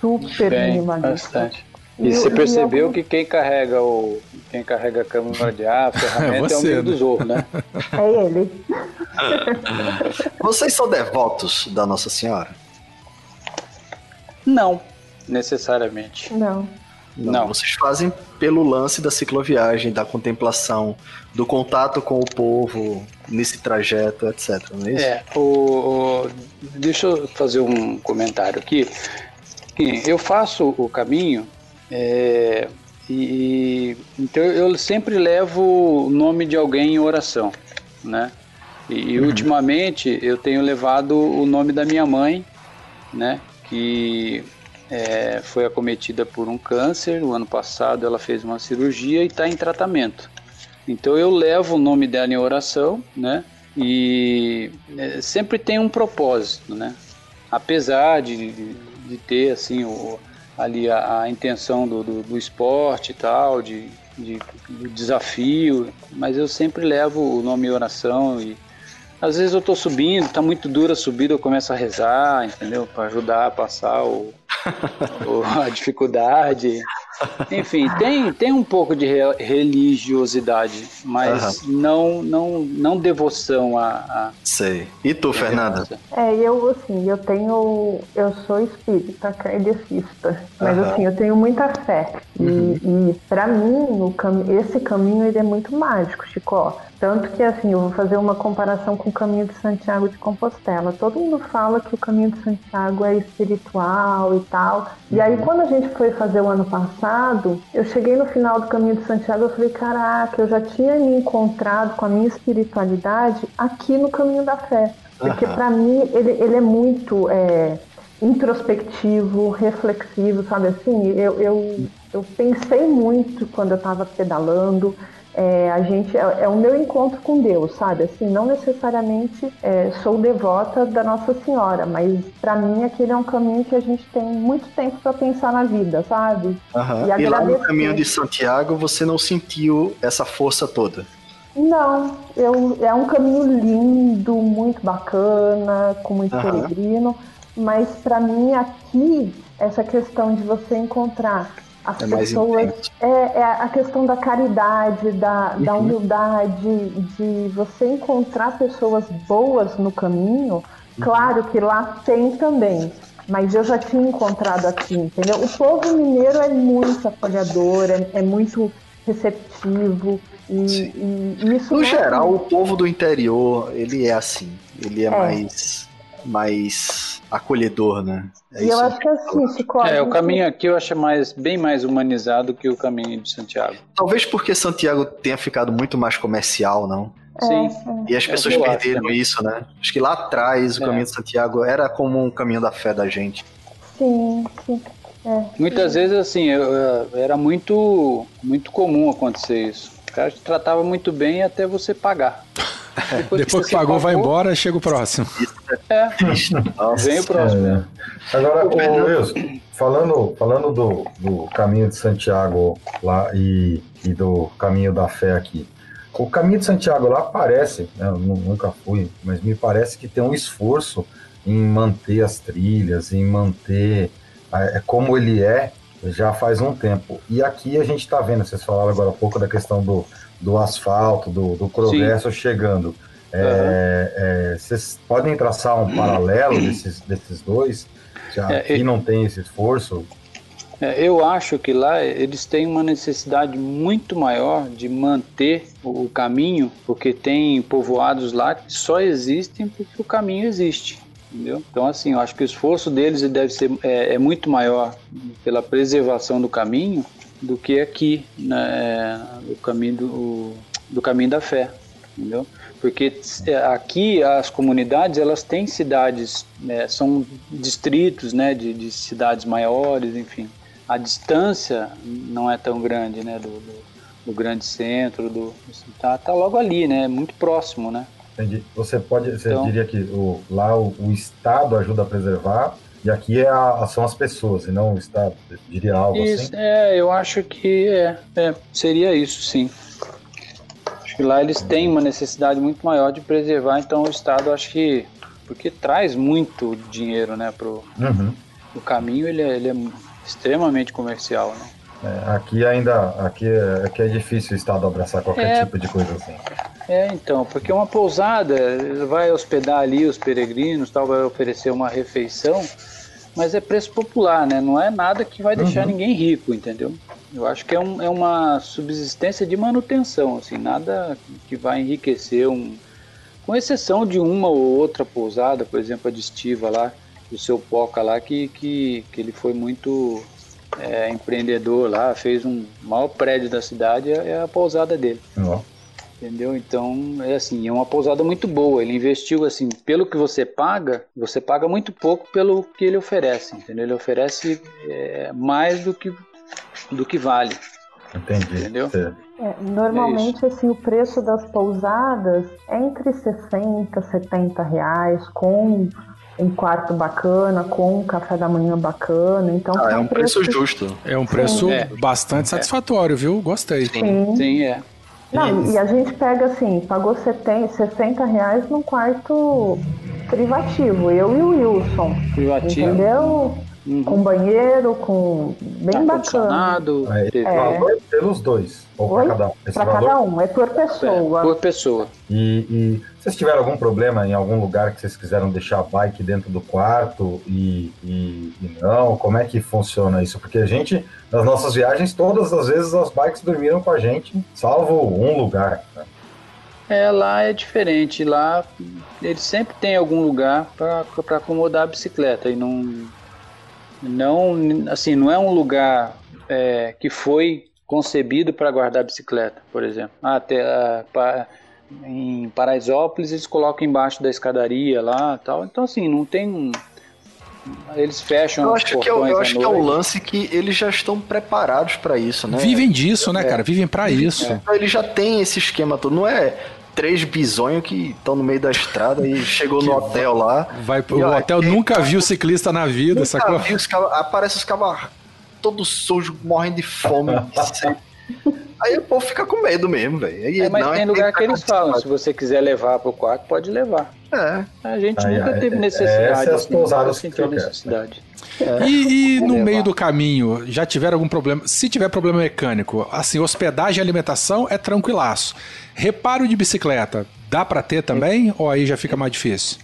Super Bem, minimalista. bastante. E você o- percebeu algum- que quem carrega o quem carrega a câmera de ar, a ferramenta é, o você, amigo né? do Zorro, né? É ele. Vocês são devotos da Nossa Senhora? Não, necessariamente. Não. Não. Vocês fazem pelo lance da cicloviagem, da contemplação, do contato com o povo nesse trajeto, etc. Não é isso? É, o, o- deixa eu fazer um comentário aqui. Eu faço o caminho é, e então eu sempre levo o nome de alguém em oração, né? E, e ultimamente eu tenho levado o nome da minha mãe, né? Que é, foi acometida por um câncer. O ano passado ela fez uma cirurgia e está em tratamento. Então eu levo o nome dela em oração, né? E é, sempre tem um propósito, né? Apesar de, de, de ter assim o, ali a, a intenção do, do, do esporte e tal, de, de do desafio, mas eu sempre levo o nome oração e às vezes eu tô subindo, tá muito dura a subida, eu começo a rezar, entendeu? Para ajudar a passar o, o- a dificuldade. Enfim, tem, tem um pouco de re- religiosidade, mas não, não, não devoção a. a Sei. E tu, Fernanda? É, eu assim, eu tenho. Eu sou espírita, kardecista. Mas Aham. assim, eu tenho muita fé. E, e para mim, o cam esse caminho ele é muito mágico, Chico. Tanto que assim, eu vou fazer uma comparação com o caminho de Santiago de Compostela. Todo mundo fala que o caminho de Santiago é espiritual e tal. E aí, quando a gente foi fazer o ano passado, eu cheguei no final do caminho de Santiago, eu falei, caraca, eu já tinha me encontrado com a minha espiritualidade aqui no caminho da fé. Porque Aham. para mim ele, ele é muito é, introspectivo, reflexivo, sabe assim? Eu, eu, eu pensei muito quando eu estava pedalando, é, a gente é, é, o meu encontro com Deus, sabe? Assim, não necessariamente é, sou devota da Nossa Senhora, mas para mim aquele é um caminho que a gente tem muito tempo para pensar na vida, sabe? Uhum. E, e lá no caminho de Santiago você não sentiu essa força toda? Não, eu, é um caminho lindo, muito bacana, com muito uhum. peregrino, mas para mim aqui essa questão de você encontrar as é pessoas. É, é, a questão da caridade, da, uhum. da humildade, de você encontrar pessoas boas no caminho. Uhum. Claro que lá tem também, mas eu já tinha encontrado aqui, entendeu? O povo mineiro é muito acolhedor, é, é muito receptivo. E, e isso no é geral, o povo do interior, ele é assim. Ele é, é. mais mais acolhedor, né? É e eu acho que é assim, Chico. É, o caminho aqui eu acho mais, bem mais humanizado que o caminho de Santiago. Talvez porque Santiago tenha ficado muito mais comercial, não? É, Sim. É. E as pessoas perderam acho, isso, né? Acho que lá atrás o é. caminho de Santiago era como um caminho da fé da gente. Sim, sim. É. Muitas vezes, assim, eu, era muito, muito comum acontecer isso. O cara te tratava muito bem até você pagar. Depois, Depois que, que pagou, pagou, vai embora, chega o próximo. É, vem o próximo. É. Agora, o Wilson, falando, falando do, do caminho de Santiago lá e, e do caminho da fé aqui. O caminho de Santiago lá parece, né, eu nunca fui, mas me parece que tem um esforço em manter as trilhas, em manter é, como ele é já faz um tempo. E aqui a gente está vendo, vocês falaram agora há pouco da questão do, do asfalto, do, do progresso Sim. chegando. É, é, vocês podem traçar um paralelo desses, desses dois? Já é, aqui não tem esse esforço? É, eu acho que lá eles têm uma necessidade muito maior de manter o caminho, porque tem povoados lá que só existem porque o caminho existe. Entendeu? Então, assim, eu acho que o esforço deles deve ser é, é muito maior pela preservação do caminho do que aqui, né, o caminho do, do caminho da fé, entendeu? Porque é, aqui as comunidades elas têm cidades, né, são distritos, né, de, de, cidades maiores, enfim. A distância não é tão grande, né, do, do, do grande centro, do tá, tá logo ali, né, muito próximo, né. Entendi. Você pode, você então, diria que o, lá o, o, Estado ajuda a preservar e aqui é a, são as pessoas e não o Estado. Diria algo isso, assim? É, eu acho que é, é, seria isso, sim. Acho que lá eles têm uma necessidade muito maior de preservar, então o Estado acho que porque traz muito dinheiro, né, pro uhum. o caminho ele é, ele é extremamente comercial, né? É, aqui ainda aqui é, aqui é difícil o Estado abraçar qualquer é, tipo de coisa assim. É, então, porque uma pousada vai hospedar ali os peregrinos, tal, vai oferecer uma refeição, mas é preço popular, né? Não é nada que vai deixar uhum. ninguém rico, entendeu? Eu acho que é, um, é uma subsistência de manutenção, assim, nada que vai enriquecer um. Com exceção de uma ou outra pousada, por exemplo, a de Estiva lá, o seu Poca lá, que, que, que ele foi muito é, empreendedor lá, fez um maior prédio da cidade, é, é a pousada dele. Uhum. Entendeu? Então, é assim, é uma pousada muito boa. Ele investiu, assim, pelo que você paga, você paga muito pouco pelo que ele oferece, entendeu? Ele oferece é, mais do que, do que vale. Entendi. Entendeu? É, normalmente, é assim, o preço das pousadas é entre 60 70 reais, com um quarto bacana, com um café da manhã bacana. Então, ah, é um preço, preço justo. É um preço Sim. bastante é. satisfatório, viu? Gostei. Sim, Sim é. Não, e a gente pega assim, pagou 70, 60 reais num quarto privativo, eu e o Wilson. Privativo. Entendeu? Uhum. Com banheiro, com. bem bacana. É, é. pelos dois. Ou para cada, pra cada um, é por pessoa. É, por pessoa. E, e, vocês tiveram algum problema em algum lugar que vocês quiseram deixar a bike dentro do quarto e, e, e não? Como é que funciona isso? Porque a gente, nas nossas viagens, todas as vezes as bikes dormiram com a gente, salvo um lugar. Né? É, lá é diferente. Lá eles sempre tem algum lugar para acomodar a bicicleta e não não assim não é um lugar é, que foi concebido para guardar bicicleta, por exemplo. Ah, até, ah, pa, em Paraisópolis eles colocam embaixo da escadaria lá, tal. Então assim não tem eles fecham Eu os acho que, é, eu acho que é um noite. lance que eles já estão preparados pra isso, né? Vivem disso, né, cara? Vivem pra isso. Então, ele já tem esse esquema todo. Não é três bisonhos que estão no meio da estrada e chegou no hotel lá. Vai, E, o ó, hotel quem nunca viu ciclista na vida, Nunca sacou? vi os cabas- aparece os cabas todos sujos, morrendo de fome. Aí o povo fica com medo mesmo, velho. É, mas não, tem é lugar que eles falam, se você quiser levar pro quarto, pode levar. É. A gente Aí, nunca aí, teve é- necessidade. essas assim, pousadas que sentiu eu quero. necessidade. E, e no levar. meio do caminho, já tiveram algum problema? Se tiver problema mecânico, assim, hospedagem e alimentação é tranquilaço. Reparo de bicicleta, dá pra ter também? Ou aí já fica mais difícil?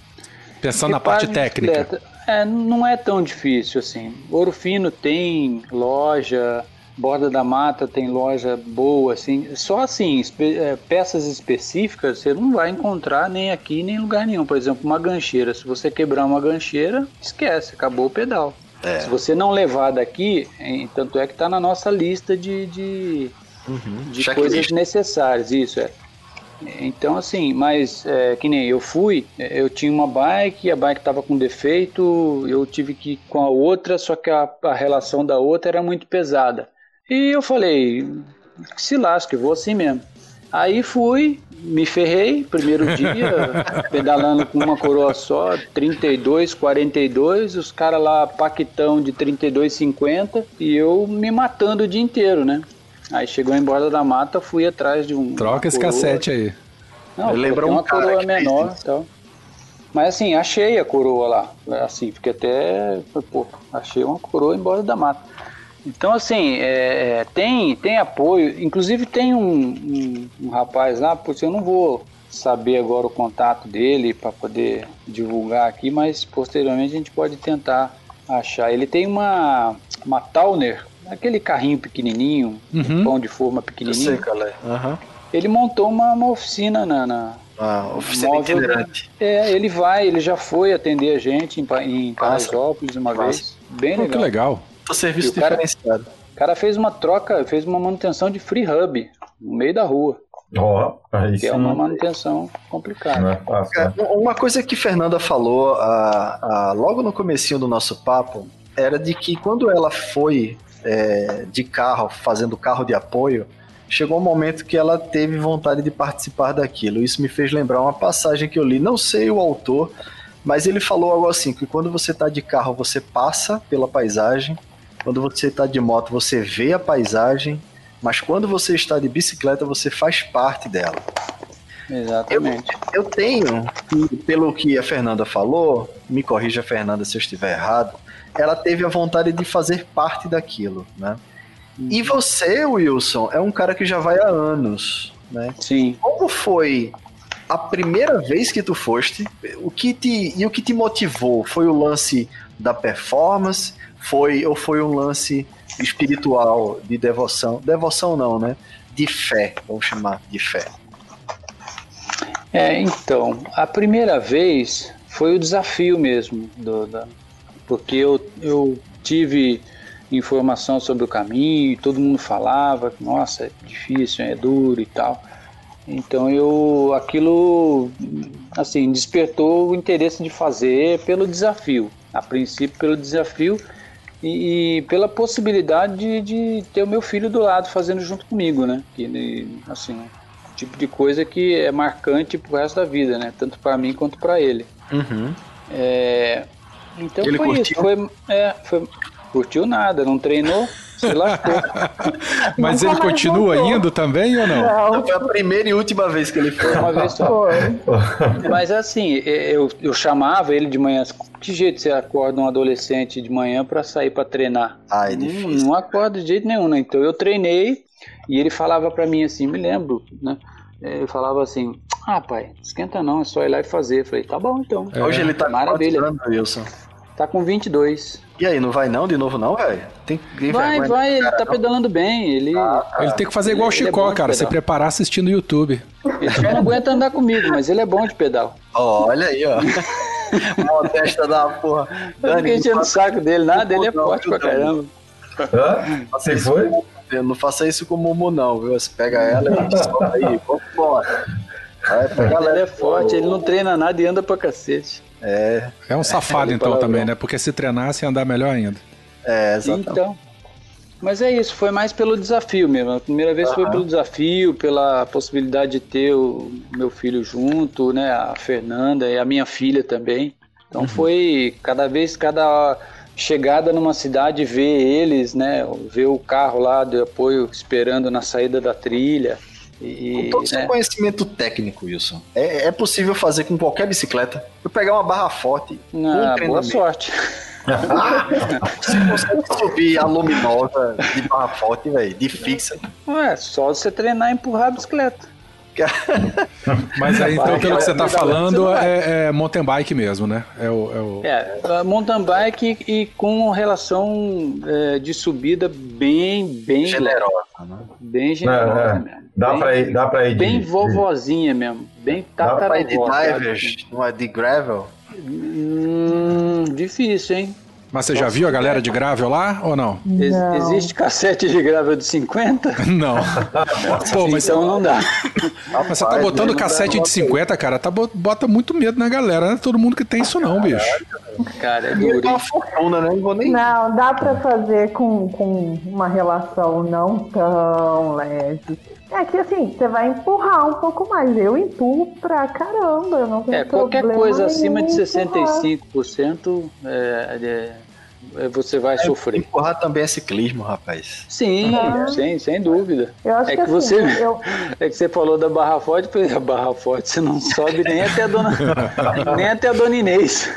Pensando na Reparo parte de técnica. É, não é tão difícil assim. Ouro Fino tem loja, Borda da Mata tem loja boa, assim. Só assim, espe- é, peças específicas você não vai encontrar nem aqui nem em lugar nenhum. Por exemplo, uma gancheira. Se você quebrar uma gancheira, esquece, acabou o pedal. É. Se você não levar daqui, em- tanto é que está na nossa lista de, de, de Checklist. coisas necessárias, isso é. Então, assim, mas é, que nem eu fui, é, eu tinha uma bike, a bike estava com defeito, eu tive que ir com a outra, só que a, a relação da outra era muito pesada. E eu falei, que se lasque, vou assim mesmo. Aí fui, me ferrei, primeiro dia, pedalando com uma coroa só, 32, 42, os caras lá paquitão de 32,50 e eu me matando o dia inteiro, né? Aí chegou em Borda da Mata, fui atrás de um. Troca esse coroa. cassete aí. Não, Eu lembro tem um uma coroa menor e tal. Mas assim, achei a coroa lá. Assim, fiquei até. Pô, achei uma coroa em Borda da Mata. Então, assim, é, é, tem, tem apoio. Inclusive, tem um, um, um rapaz lá, porque eu não vou saber agora o contato dele para poder divulgar aqui, mas posteriormente a gente pode tentar achar. Ele tem uma, uma Towner, aquele carrinho pequenininho, Uhum. pão de forma Eu pequenininho. sei, cara. Aham. Ele montou uma, uma oficina na, na, Ah, oficina Móvel- itinerante. é, ele vai, ele já foi atender a gente em, em Massa. Paraisópolis uma Massa. vez. Bem Pô, legal. que legal. O serviço o cara- diferenciado. O cara fez uma troca, fez uma manutenção de free hub no meio da rua, Ó, aí que sim. é uma manutenção complicada. É né? Cara, Uma coisa que Fernanda falou ah, ah, logo no comecinho do nosso papo era de que quando ela foi é, de carro, fazendo carro de apoio, chegou um momento que ela teve vontade de participar daquilo. Isso me fez lembrar uma passagem que eu li, não sei o autor, mas ele falou algo assim, que quando você está de carro, você passa pela paisagem, quando você está de moto, você vê a paisagem, mas quando você está de bicicleta, você faz parte dela. Exatamente. Eu tenho, e pelo que a Fernanda falou, me corrija, Fernanda, se eu estiver errado, ela teve a vontade de fazer parte daquilo, né? E você, Wilson, é um cara que já vai há anos, né? Sim. Como foi a primeira vez que tu foste? O que te e o que te motivou? Foi o lance da performance? Foi ou foi um lance espiritual de devoção? Devoção não, né? De fé, vamos chamar de fé. É, então, a primeira vez foi o desafio mesmo, do, da, porque eu, eu tive informação sobre o caminho todo mundo falava, nossa, é difícil, é duro e tal. Então eu aquilo assim despertou o interesse de fazer pelo desafio, a princípio pelo desafio e, e pela possibilidade de, de ter o meu filho do lado fazendo junto comigo, né? Que assim, tipo de coisa que é marcante pro resto da vida, né? Tanto para mim quanto para ele. Uhum. É, então Ele foi curtiu? isso, foi, é, foi curtiu nada, não treinou, se lascou. Mas ele continua voltou. indo também ou não? Não, Foi a primeira e última vez que ele foi. Uma vez só. foi. Mas assim, eu, eu chamava ele de manhã. Que jeito você acorda um adolescente de manhã para sair para treinar? Ah, é não, difícil. não acorda de jeito nenhum, né? Então eu treinei e ele falava para mim assim, me lembro, né? Ele falava assim: Ah, pai, esquenta não, é só ir lá e fazer. Eu falei: Tá bom então. Hoje ele tá Maravilha. anos, Wilson? Tá com 22. E aí, não vai não de novo não, velho? Tem Vai, vai, do ele cara, tá não? pedalando bem. Ele, Ele tem que fazer igual o Ele é Chicó, de cara, se preparar assistindo o YouTube. ele só não aguenta andar comigo, mas ele é bom de pedal. Olha aí, ó. Modesta da porra. Eu Dani, enchendo não o saco dele, nada, ele é forte pra caramba. Hã? Você foi? não faça isso com o Mumu não, viu? Você pega ela e solta aí, vambora. Vai, pega Ele é forte, ele não treina nada e anda pra cacete. É, É um safado é, então palavrão. também, né? Porque se treinasse ia andar melhor ainda. é, exatamente. Então. Mas é isso, foi mais pelo desafio mesmo. A primeira vez foi Aham. pelo desafio, pela possibilidade de ter o meu filho junto, né? A Fernanda e a minha filha também. Então Uhum. foi cada vez, cada chegada numa cidade, ver eles, né? Ver o carro lá de apoio esperando na saída da trilha. E, Com todo o seu né? conhecimento técnico, Wilson, é, é possível fazer com qualquer bicicleta. Eu pegar uma barra forte, com um Ah, boa sorte. você consegue subir a luminosa de barra forte, velho, de fixa. Ué, só você treinar e empurrar a bicicleta. Mas aí, então, pelo que você tá vai, falando, é, é mountain bike mesmo, né? É o. É o... É, mountain bike e com relação é, de subida bem, bem Generosa, né? Bem generosa É, é. mesmo. Dá bem, pra ir, dá pra ir de- Bem de- vovozinha mesmo. Bem Dá pra Vai de tataravó. divers, não é de gravel. Hum, difícil, hein? Mas você já viu a galera de gravel lá ou não? Ex- Não. existe cassete de gravel de 50? Não. Pô, mas, então não dá. mas você tá botando cassete de 50, cara, tá, bo- bota muito medo na galera. Não é todo mundo que tem isso, não, bicho. Cara, é duro. uma hein? fortuna, né? Não vou nem. Não, dá pra fazer com, com uma relação não tão leve. É que assim, você vai empurrar um pouco mais. Eu empurro pra caramba. Eu não tenho É, qualquer problema coisa acima de nenhum em empurrar. 65% é, é, é, você vai sofrer. Empurrar também é ciclismo, rapaz. Sim, Uhum. sem, sem dúvida. Eu acho É que, que você- assim, eu, É que você falou da Barra Forte, falei, a Barra Forte você não sobe nem até a dona, nem até a dona Inês.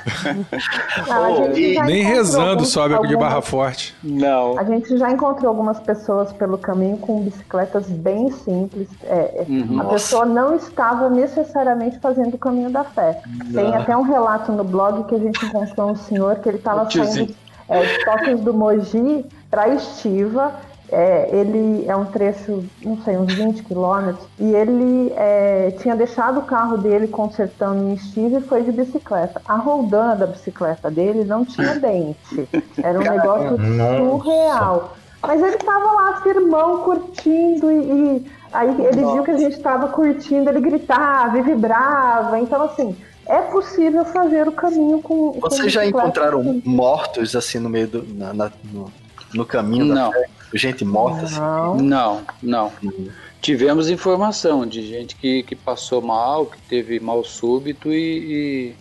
a gente e já Nem rezando alguns- sobe de algumas- barra forte. Não. A gente já encontrou algumas pessoas pelo caminho com bicicletas bem simples. É, é, Uhum. a pessoa não estava necessariamente fazendo o caminho da fé. Tem até um relato no blog que a gente encontrou um senhor que ele estava saindo é, de Tocos do Mogi para Estiva. É, ele é um trecho, não sei, uns 20 quilômetros, e ele é, tinha deixado o carro dele consertando em Estiva e foi de bicicleta. A roldana da bicicleta dele não tinha dente. Era um negócio Nossa. surreal. Mas ele tava lá, firmão, curtindo, e, e aí ele viu que a gente tava curtindo, ele gritava e vibrava. Então, assim, é possível fazer o caminho com. Vocês já encontraram assim. mortos assim no meio do. na- na- no, no caminho Não. Gente morta, assim. Não. Não, não. Tivemos informação de gente que, que passou mal, que teve mal súbito e.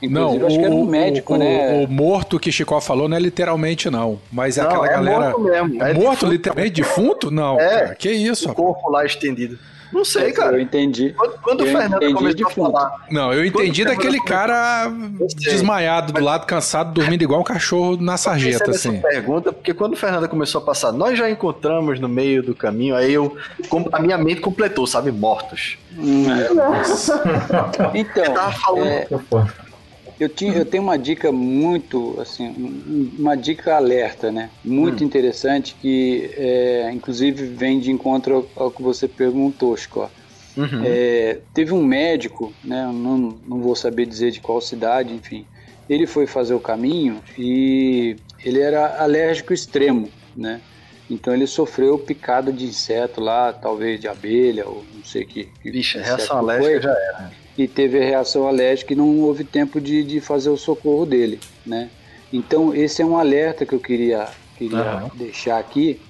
e Não, inclusive, acho que era um o- médico, o, né? O, morto que Chicó falou não é literalmente, não. Mas é Não, aquela é galera. morto mesmo, é morto, defunto. literalmente? Defunto? Não, É. cara. Que isso, O corpo lá estendido. Não sei, Eu cara. entendi. Quando, quando o eu Fernando entendi começou a falar. Não, eu entendi Quando daquele cara desmaiado do lado, cansado, dormindo igual um cachorro na sarjeta, assim. pergunta, porque quando o Fernando começou a passar, nós já encontramos no meio do caminho, aí eu. A minha mente completou, sabe? Mortos. Hum, é. Então, Eu tava falando. é, eu, tinha, eu tenho uma dica muito, assim, um- uma dica alerta, né? Muito interessante que, é, inclusive, vem de encontro ao, ao que você perguntou, Chico. Uhum. É, teve um médico, né? Não, não vou saber dizer de qual cidade, enfim. Ele foi fazer o caminho e ele era alérgico extremo, né? Então ele sofreu picado de inseto lá, talvez de abelha ou não sei que. que Vixe, reação alérgica já era. E teve a reação alérgica e não houve tempo de, de fazer o socorro dele, né? Então esse é um alerta que eu queria, queria Aham. deixar aqui,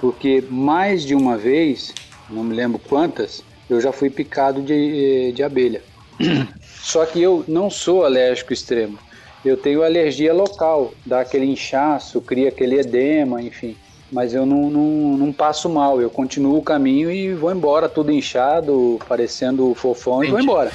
porque mais de uma vez, não me lembro quantas, eu já fui picado de, de abelha. Só que eu não sou alérgico extremo. Eu tenho alergia local, dá aquele inchaço, cria aquele edema, enfim. Mas eu não, não, não passo mal, eu continuo o caminho e vou embora, tudo inchado, parecendo fofão, e vou Entendi. embora.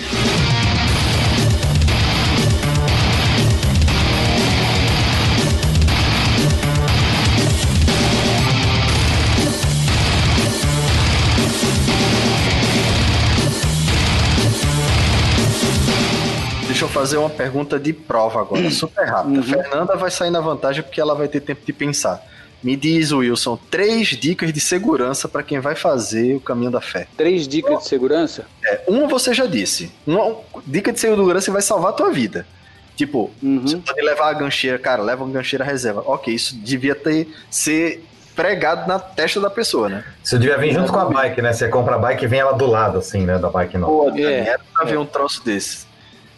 Deixa eu fazer uma pergunta de prova agora, super rápida. Fernanda vai sair na vantagem porque ela vai ter tempo de pensar. Me diz, Wilson, três dicas de segurança para quem vai fazer o caminho da fé. Três dicas de segurança? É, uma você já disse. Uma dica de segurança que vai salvar a tua vida. Tipo, Uhum. você pode levar a gancheira, cara, leva uma gancheira reserva. Ok, isso devia ter ser pregado na testa da pessoa, né? Isso devia vir junto com a bike, né? Você compra a bike e vem ela do lado, assim, né? Da bike nova. Pô, É. era pra ver um troço desses.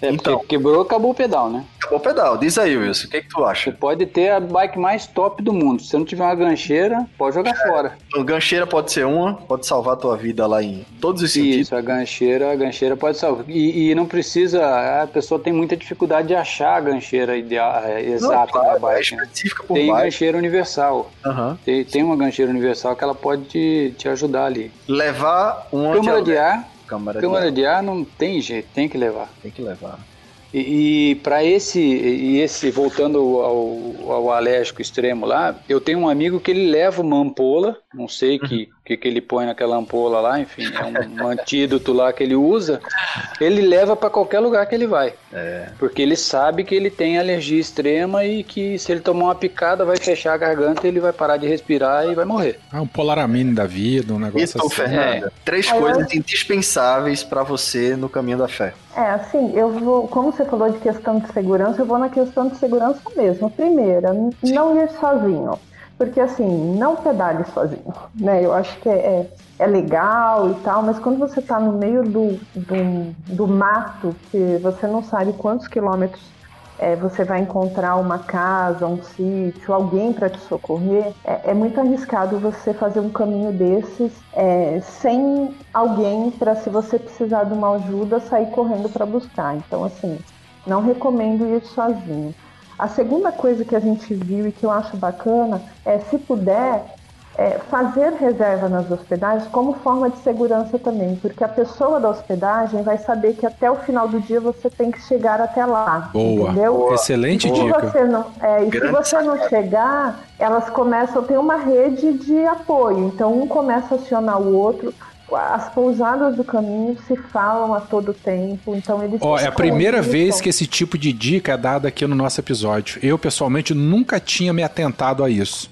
É, Então. porque quebrou, acabou o pedal, né? Acabou o pedal. Diz aí, Wilson, o que, que tu Você acha? pode ter a bike mais top do mundo. Se você não tiver uma gancheira, pode jogar fora. O gancheira pode ser uma, pode salvar a tua vida lá em todos os sentidos. Isso, a gancheira, a gancheira pode salvar. E, e não precisa, a pessoa tem muita dificuldade de achar a gancheira ideal, é, Não, exata claro, da é bike. né? específica por Tem bike. gancheira universal. Aham. Tem, tem uma gancheira universal que ela pode te, te ajudar ali. Levar uma Câmara de ar, Câmara de câmara ar. de ar não tem jeito, tem que levar. Tem que levar. E, e para esse, e esse, voltando ao, ao alérgico extremo lá, eu tenho um amigo que ele leva uma ampola, não sei que, que, que ele põe naquela ampola lá, enfim, é um, antídoto lá que ele usa, ele leva para qualquer lugar que ele vai. É. Porque ele sabe que ele tem alergia extrema e que se ele tomar uma picada vai fechar a garganta, ele vai parar de respirar e vai morrer. Ah, um polaramine da vida, um negócio Então, assim. Fernanda, três Aí eu- coisas indispensáveis pra você no caminho da fé. É, assim, eu vou, como você falou de questão de segurança, eu vou na questão de segurança mesmo. Primeira, n- não ir sozinho. Porque assim, não pedale sozinho, né? Eu acho que é, é, é legal e tal, mas quando você tá no meio do, do, do mato, que você não sabe quantos quilômetros é, você vai encontrar uma casa, um sítio, alguém para te socorrer, é, é muito arriscado você fazer um caminho desses é, sem alguém para, se você precisar de uma ajuda, sair correndo para buscar. Então, assim, não recomendo ir sozinho. A segunda coisa que a gente viu e que eu acho bacana é, se puder, é, fazer reserva nas hospedagens como forma de segurança também, porque a pessoa da hospedagem vai saber que até o final do dia você tem que chegar até lá. Boa. Entendeu? Excelente E se dica. você não, é, e se você não chegar, elas começam a ter uma rede de apoio. Então um começa a acionar o outro. As pousadas do caminho se falam a todo tempo, então eles. Ó, é a primeira vez que esse tipo de dica é dada aqui no nosso episódio. Eu, pessoalmente, nunca tinha me atentado a isso.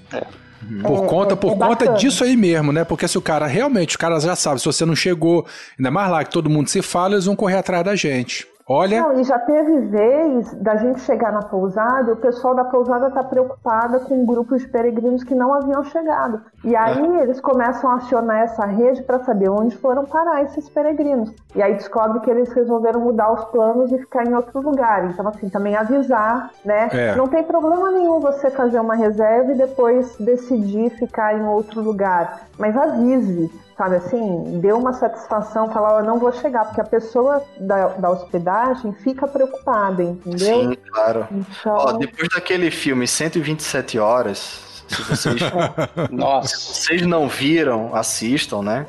Por É, conta, é- por é conta bacana. disso aí mesmo, né? Porque se o cara realmente, os caras já sabem, se você não chegou, ainda mais lá que todo mundo se fala, eles vão correr atrás da gente. Olha, Não, e já teve vez da gente chegar na pousada o pessoal da pousada tá preocupada com grupos de peregrinos que não haviam chegado. E aí eles começam a acionar essa rede para saber onde foram parar esses peregrinos. E aí descobre que eles resolveram mudar os planos e ficar em outro lugar. Então, assim, também avisar, né? É. Não tem problema nenhum você fazer uma reserva e depois decidir ficar em outro lugar. Mas avise, sabe assim? Dê uma satisfação, falar, ó, eu não vou chegar, porque a pessoa da, da hospedagem fica preocupada, entendeu? Sim, claro. Então, Ó, depois daquele filme 127 horas, se vocês, Nossa. vocês não viram, assistam, né?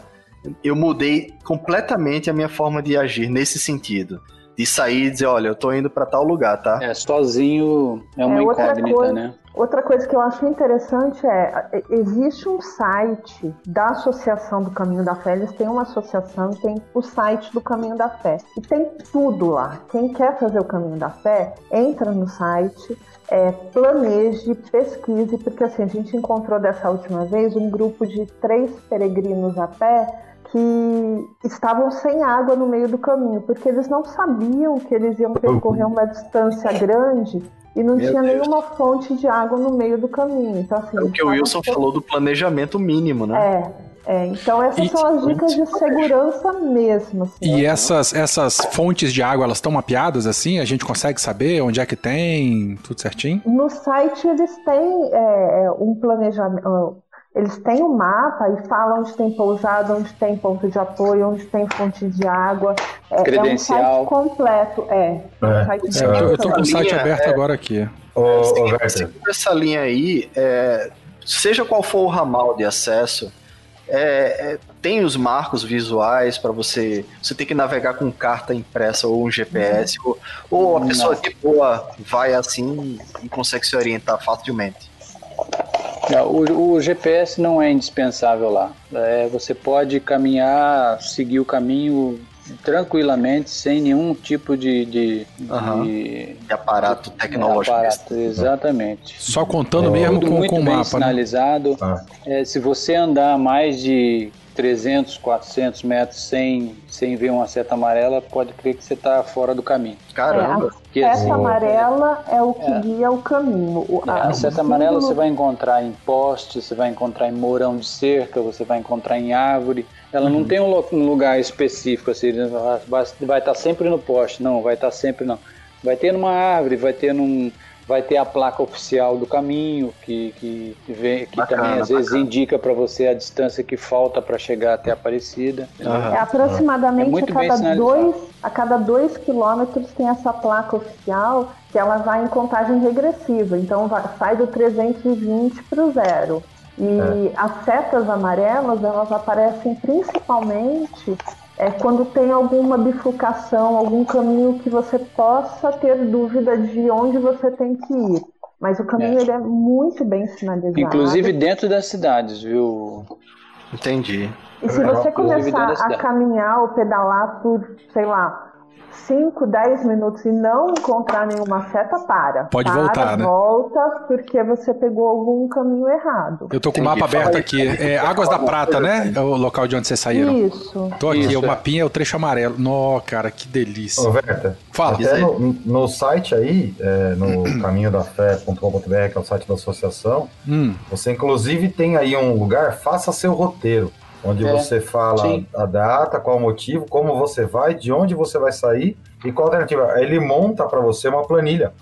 Eu mudei completamente a minha forma de agir nesse sentido. De sair e dizer, olha, eu tô indo pra tal lugar, tá? É, sozinho é uma É, incógnita, coisa- né? Outra coisa que eu acho interessante é, é, existe um site da Associação do Caminho da Fé, eles têm uma associação e tem o site do Caminho da Fé. E tem tudo lá. Quem quer fazer o Caminho da Fé, entra no site, é, planeje, pesquise, porque assim, a gente encontrou dessa última vez um grupo de três peregrinos a pé que estavam sem água no meio do caminho, porque eles não sabiam que eles iam percorrer uma distância grande e não Meu tinha Deus. nenhuma fonte de água no meio do caminho. Então, assim, É o que o Wilson estavam- falou do planejamento mínimo, né? É, é, então essas E- são as dicas de segurança mesmo. Assim, e né? essas, essas fontes de água, elas estão mapeadas assim? A gente consegue saber onde é que tem, tudo certinho? No site eles têm é, é, um planejamento. Eles têm um mapa e falam onde tem pousada, onde tem ponto de apoio, onde tem fonte de água. É, Credencial. É um site completo, é. É. Um site É, eu, tô com o site linha, aberto é- agora aqui. Ô, ô, Seguindo, Werther, seguindo essa linha aí, é, seja qual for o ramal de acesso, é, é, tem os marcos visuais para você. Você tem que navegar com carta impressa ou um GPS, ou, ou a pessoa de boa vai assim e consegue se orientar facilmente. O, o GPS não é indispensável lá. É, você pode caminhar, seguir o caminho tranquilamente, sem nenhum tipo de, de, Aham. de- De aparato de tecnológico. aparato. Exatamente. Só contando É, mesmo com, muito com o bem mapa, né? sinalizado. Ah. É, se você andar mais de 300, 400 metros sem, sem ver uma seta amarela, pode crer que você está fora do caminho. Caramba! Que Seta assim, amarela é o que É. guia o caminho. O, É, a seta amarela você vai encontrar em poste, você vai encontrar em morão de cerca, você vai encontrar em árvore. Ela não tem um, um lugar específico, assim, né? vai, vai estar sempre no poste, não, vai estar sempre não. Vai ter numa árvore, vai ter num. Vai ter a placa oficial do caminho, que, que, que, vê- que Bacana, também às vezes bacana. indica para você a distância que falta para chegar até a Aparecida. Aham. É aproximadamente É muito a, cada dois, a cada dois quilômetros tem essa placa oficial que ela vai em contagem regressiva. Então vai- sai do 320 para o zero. E as setas amarelas elas aparecem principalmente é, quando tem alguma bifurcação, algum caminho que você possa ter dúvida de onde você tem que ir. Mas o caminho É. ele é muito bem sinalizado. Inclusive dentro das cidades, viu? Entendi. E se você começar a caminhar ou pedalar por, sei lá, 5, 10 minutos e não encontrar nenhuma seta, para. Pode Para, voltar, né? Volta porque você pegou algum caminho errado. Eu tô com o mapa aberto Fala aqui. É Águas da Prata, né? É o local de onde vocês saíram. Isso. Tô aqui, Isso, o é. mapinha é o trecho amarelo. Nó, cara, que delícia. Ô, Werther, Fala. Até aí. no, no site aí, é, no caminhodafé.com.br, que é o site da associação, Hum, você inclusive tem aí um lugar, faça seu roteiro, onde É, você fala sim. a data, qual o motivo, como você vai, de onde você vai sair e qual a alternativa. Ele monta para você uma planilha.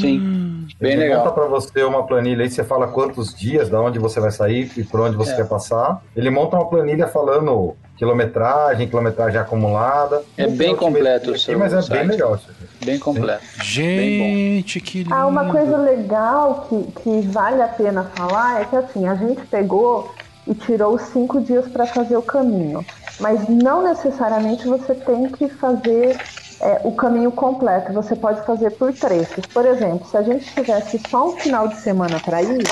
Sim, bem Ele monta legal. para você uma planilha aí, você fala quantos dias, da onde você vai sair e por onde você É. quer passar. Ele monta uma planilha falando quilometragem, quilometragem acumulada. É bem completo o seu Mas é site. bem legal. Bem completo. gente, que lindo. Ah, uma coisa legal que, que vale a pena falar é que assim, a gente pegou e tirou os cinco dias para fazer o caminho. Mas não necessariamente você tem que fazer é, o caminho completo, você pode fazer por trechos. Por exemplo, se a gente tivesse só um final de semana para ir,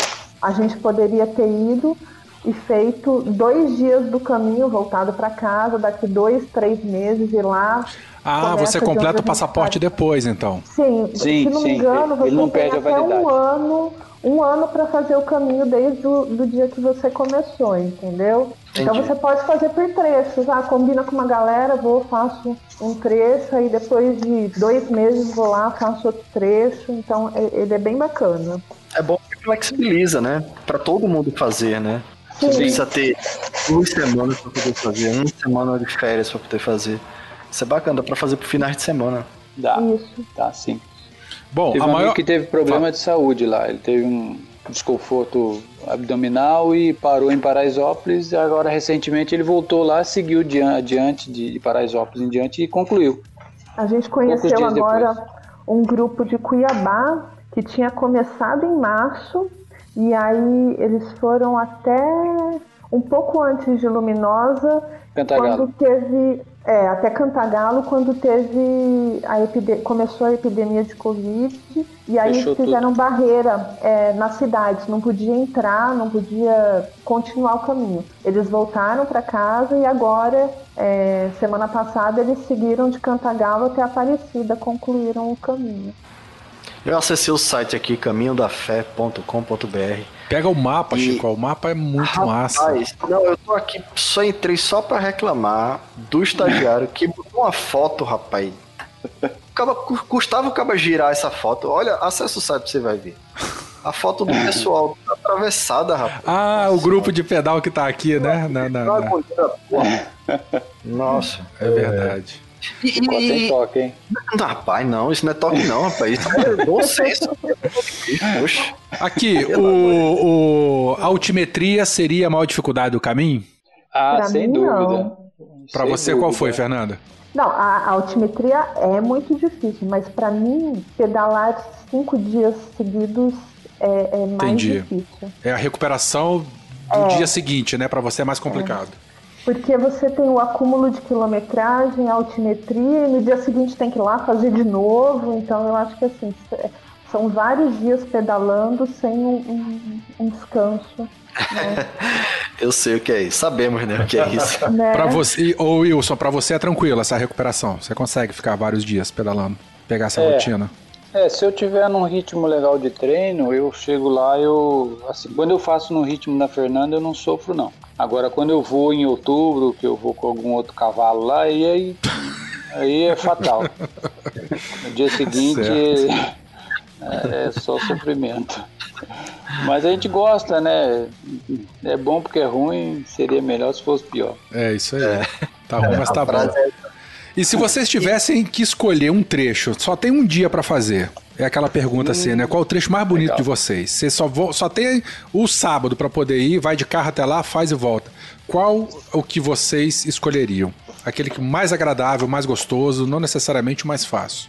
a gente poderia ter ido e feito dois dias do caminho voltado para casa, daqui dois, três meses e lá. Ah, você completa o passaporte tá. depois, então. Sim, Sim, se não sim, me engano, ele você não tem perde a até validade. um ano, um ano para fazer o caminho desde o do dia que você começou, entendeu? Então Entendi. você pode fazer por trechos. Ah, combina com uma galera, vou, faço um trecho, aí depois de dois meses vou lá, faço outro trecho. Então e- ele é bem bacana. É bom que flexibiliza, né? Pra todo mundo fazer, né? Você não Sim. precisa ter duas semanas pra poder fazer, uma semana de férias pra poder fazer. Isso é bacana, dá pra fazer pro finais de semana. Dá, Isso. dá sim. Bom, Teve a um maior. amigo que teve problema de saúde lá. Ele teve um desconforto abdominal e parou em Paraisópolis. E agora, recentemente, ele voltou lá, seguiu dian- adiante de Paraisópolis em diante e concluiu. A gente conheceu agora um grupo de Cuiabá que tinha começado em março e aí eles foram até um pouco antes de Luminosa, Cantagalo. quando teve é, até Cantagalo, quando teve a começou a epidemia de Covid e aí Fechou fizeram barreira é, na cidade, não podia entrar, não podia continuar o caminho. Eles voltaram para casa e agora, é, semana passada, eles seguiram de Cantagalo até Aparecida, concluíram o caminho. Eu acessei o site aqui, caminhodafé.com.br. Pega o mapa, E- Chico. O mapa é muito massa. Rapaz, não, eu tô aqui, só entrei só pra reclamar do estagiário que botou uma foto, rapaz. Acaba, custava o cara girar essa foto. Olha, acessa o site, você vai ver. A foto do pessoal tá atravessada, rapaz. Ah, o grupo de pedal que tá aqui, né? Uma na- agonia, porra. Nossa. É verdade. E, Ficou e, toque, hein? não, rapaz, não, isso não é toque não, rapaz. Isso é bom senso. Poxa. Aqui, o, o- a altimetria seria a maior dificuldade do caminho? Ah, Pra sem mim, dúvida. não. Pra Sem você, qual dúvida. foi, Fernanda? Não, a, a altimetria é muito difícil, mas para mim, pedalar cinco dias seguidos é, é mais Entendi. difícil. É a recuperação do dia seguinte, né? Pra você é mais complicado. Porque você tem o acúmulo de quilometragem, a altimetria, e no dia seguinte tem que ir lá fazer de novo. Então eu acho que assim, s- são vários dias pedalando sem um, um- um descanso. Eu sei o que é isso. Sabemos, né, o que é isso. Né? Pra você, ô Wilson, pra você é tranquilo essa recuperação. Você consegue ficar vários dias pedalando, pegar essa É. rotina. É, se eu tiver num ritmo legal de treino, eu chego lá, eu. Assim, quando eu faço no ritmo da Fernanda, eu não sofro, não. Agora, quando eu vou em outubro, que eu vou com algum outro cavalo lá, e aí. Aí é fatal. No dia seguinte é, é só sofrimento. Mas a gente gosta, né? É bom porque é ruim, seria melhor se fosse pior. É isso aí. Tá ruim, mas tá bom. E se vocês tivessem que escolher um trecho, só tem um dia pra fazer. É aquela pergunta assim, né? Qual o trecho mais bonito Legal. de vocês? Você só, vo- só tem o sábado pra poder ir, vai de carro até lá, faz e volta. Qual o que vocês escolheriam? Aquele que mais agradável, mais gostoso, não necessariamente o mais fácil.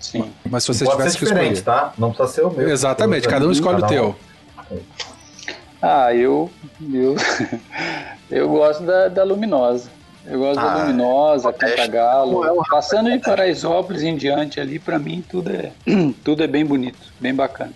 Sim. Mas se vocês Pode tivessem ser que escolher. tá? Não precisa ser o meu. Exatamente, cada um escolhe o Cada um. teu. Ah, eu. Eu, eu gosto da, da Luminosa. Eu gosto da Ah, Luminosa, modesto. Cantagalo. É Passando de Paraisópolis em diante ali, pra mim tudo é, tudo é bem bonito, bem bacana.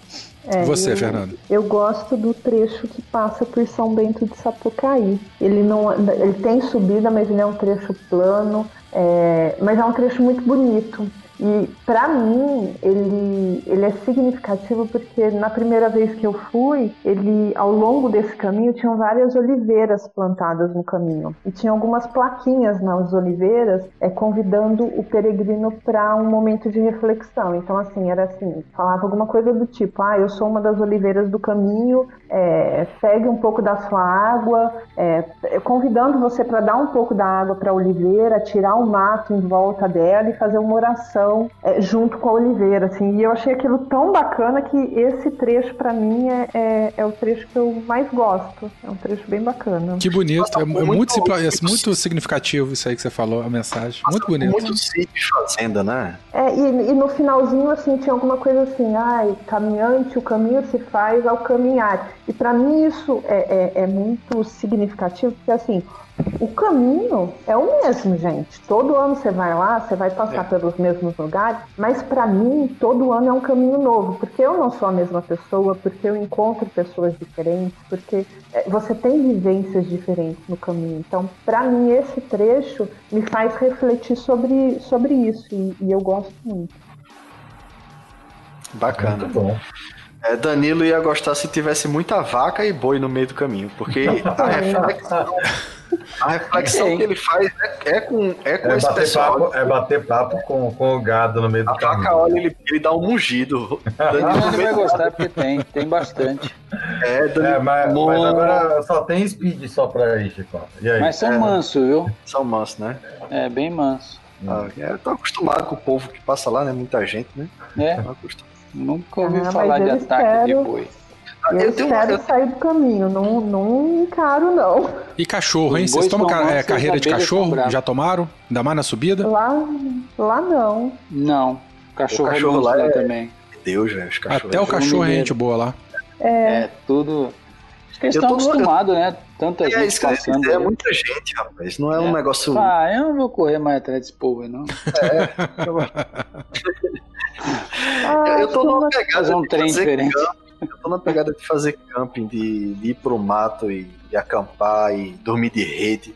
É, Você, eu- Fernando. Eu gosto do trecho que passa por São Bento de Sapucaí. Ele não, ele tem subida, mas ele é um trecho plano, é, mas é um trecho muito bonito. E para mim ele, ele é significativo porque na primeira vez que eu fui, ele ao longo desse caminho tinham várias oliveiras plantadas no caminho e tinha algumas plaquinhas nas oliveiras é, convidando o peregrino para um momento de reflexão. Então assim era assim, falava alguma coisa do tipo, ah, eu sou uma das oliveiras do caminho, é, pegue um pouco da sua água, é, convidando você para dar um pouco da água para a oliveira, tirar o mato em volta dela e fazer uma oração é, junto com a oliveira, assim. E eu achei aquilo tão bacana que esse trecho para mim é, é, é o trecho que eu mais gosto. É um trecho bem bacana. Que bonito, é, é muito, é muito significativo isso aí que você falou, a mensagem. Muito bonito. Muito e fazenda, né? É, e, e no finalzinho, assim, tinha alguma coisa assim, ai, caminhante, o caminho se faz ao caminhar. E para mim isso é, é, é muito significativo, porque assim, o caminho é o mesmo, gente. Todo ano você vai lá, você vai passar pelos mesmos lugares, mas para mim, todo ano é um caminho novo, porque eu não sou a mesma pessoa, porque eu encontro pessoas diferentes, porque é, você tem vivências diferentes no caminho. Então, para mim, esse trecho me faz refletir sobre, sobre isso e, e eu gosto muito. Bacana. Muito bom. É, Danilo ia gostar se tivesse muita vaca e boi no meio do caminho, porque a reflexão, a reflexão Sim. que ele faz é, é com, é com É esse bater, pessoal. papo, é bater papo com, com o gado no meio do A vaca caminho. olha, ele, ele dá um mugido. Danilo Ah, vai gostar porque tem, tem bastante. É, Danilo, É, mas, mas agora só tem speed só pra aí, Chico. E aí? Mas são É. mansos, viu? São mansos, né? É, bem manso. Ah, eu tô acostumado com o povo que passa lá, né? Muita gente, né? É, Tô acostumado. Nunca ouvi Ah, falar de ataque de espero- boi. Eu, Eu tenho uma- sair do caminho, não, não encaro não. E cachorro, hein? Vocês tomam ca- é, carreira de cachorro? Já tomaram? Ainda mais na subida? Lá, lá não. Não, cachorro, O cachorro é manso lá é- também. Deus, velho, os cachorros. Até o cachorro é gente boa lá. É, tudo. Acho que eles Eu estão acostumados, né? Tanta É gente isso passando. é muita gente, rapaz. Não é, um É. negócio. Ah, eu não vou correr mais atrás desse povo aí, não. Ah, eu, eu tô numa uma- pegada um de trem fazer diferente. camping. Eu tô na pegada de fazer camping, de, de ir pro mato e, e acampar e dormir de rede.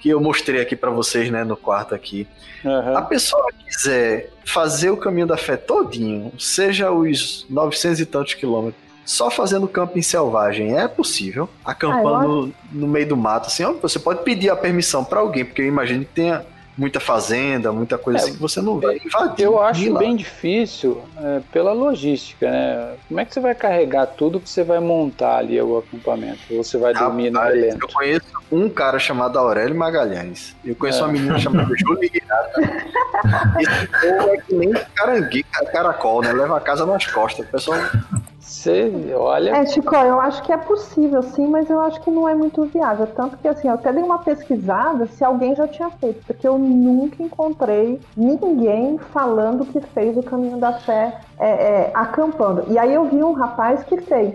Que eu mostrei aqui pra vocês, né, no quarto aqui. A Aham. pessoa quiser fazer o caminho da fé todinho, seja os 900 e tantos quilômetros, só fazendo camping selvagem, é possível. Acampando no meio do mato, assim, ó, você pode pedir a permissão pra alguém, porque eu imagino que tenha muita fazenda, muita coisa É, assim que você não vai invadir. Eu acho lá. bem difícil é, pela logística, né? Como é que você vai carregar tudo que você vai montar ali o acampamento? Ou você vai dormir no relento? eu conheço um cara chamado Aurélio Magalhães. Eu conheço É. uma menina chamada Juliana. Esse povo é que nem caranguejo, caracol, né? Leva a casa nas costas. O pessoal Você olha. É, Chico, eu acho que é possível, sim, mas eu acho que não é muito viável. Tanto que, assim, eu até dei uma pesquisada se alguém já tinha feito, porque eu nunca encontrei ninguém falando que fez o caminho da fé é, é, acampando. E aí eu vi um rapaz que fez.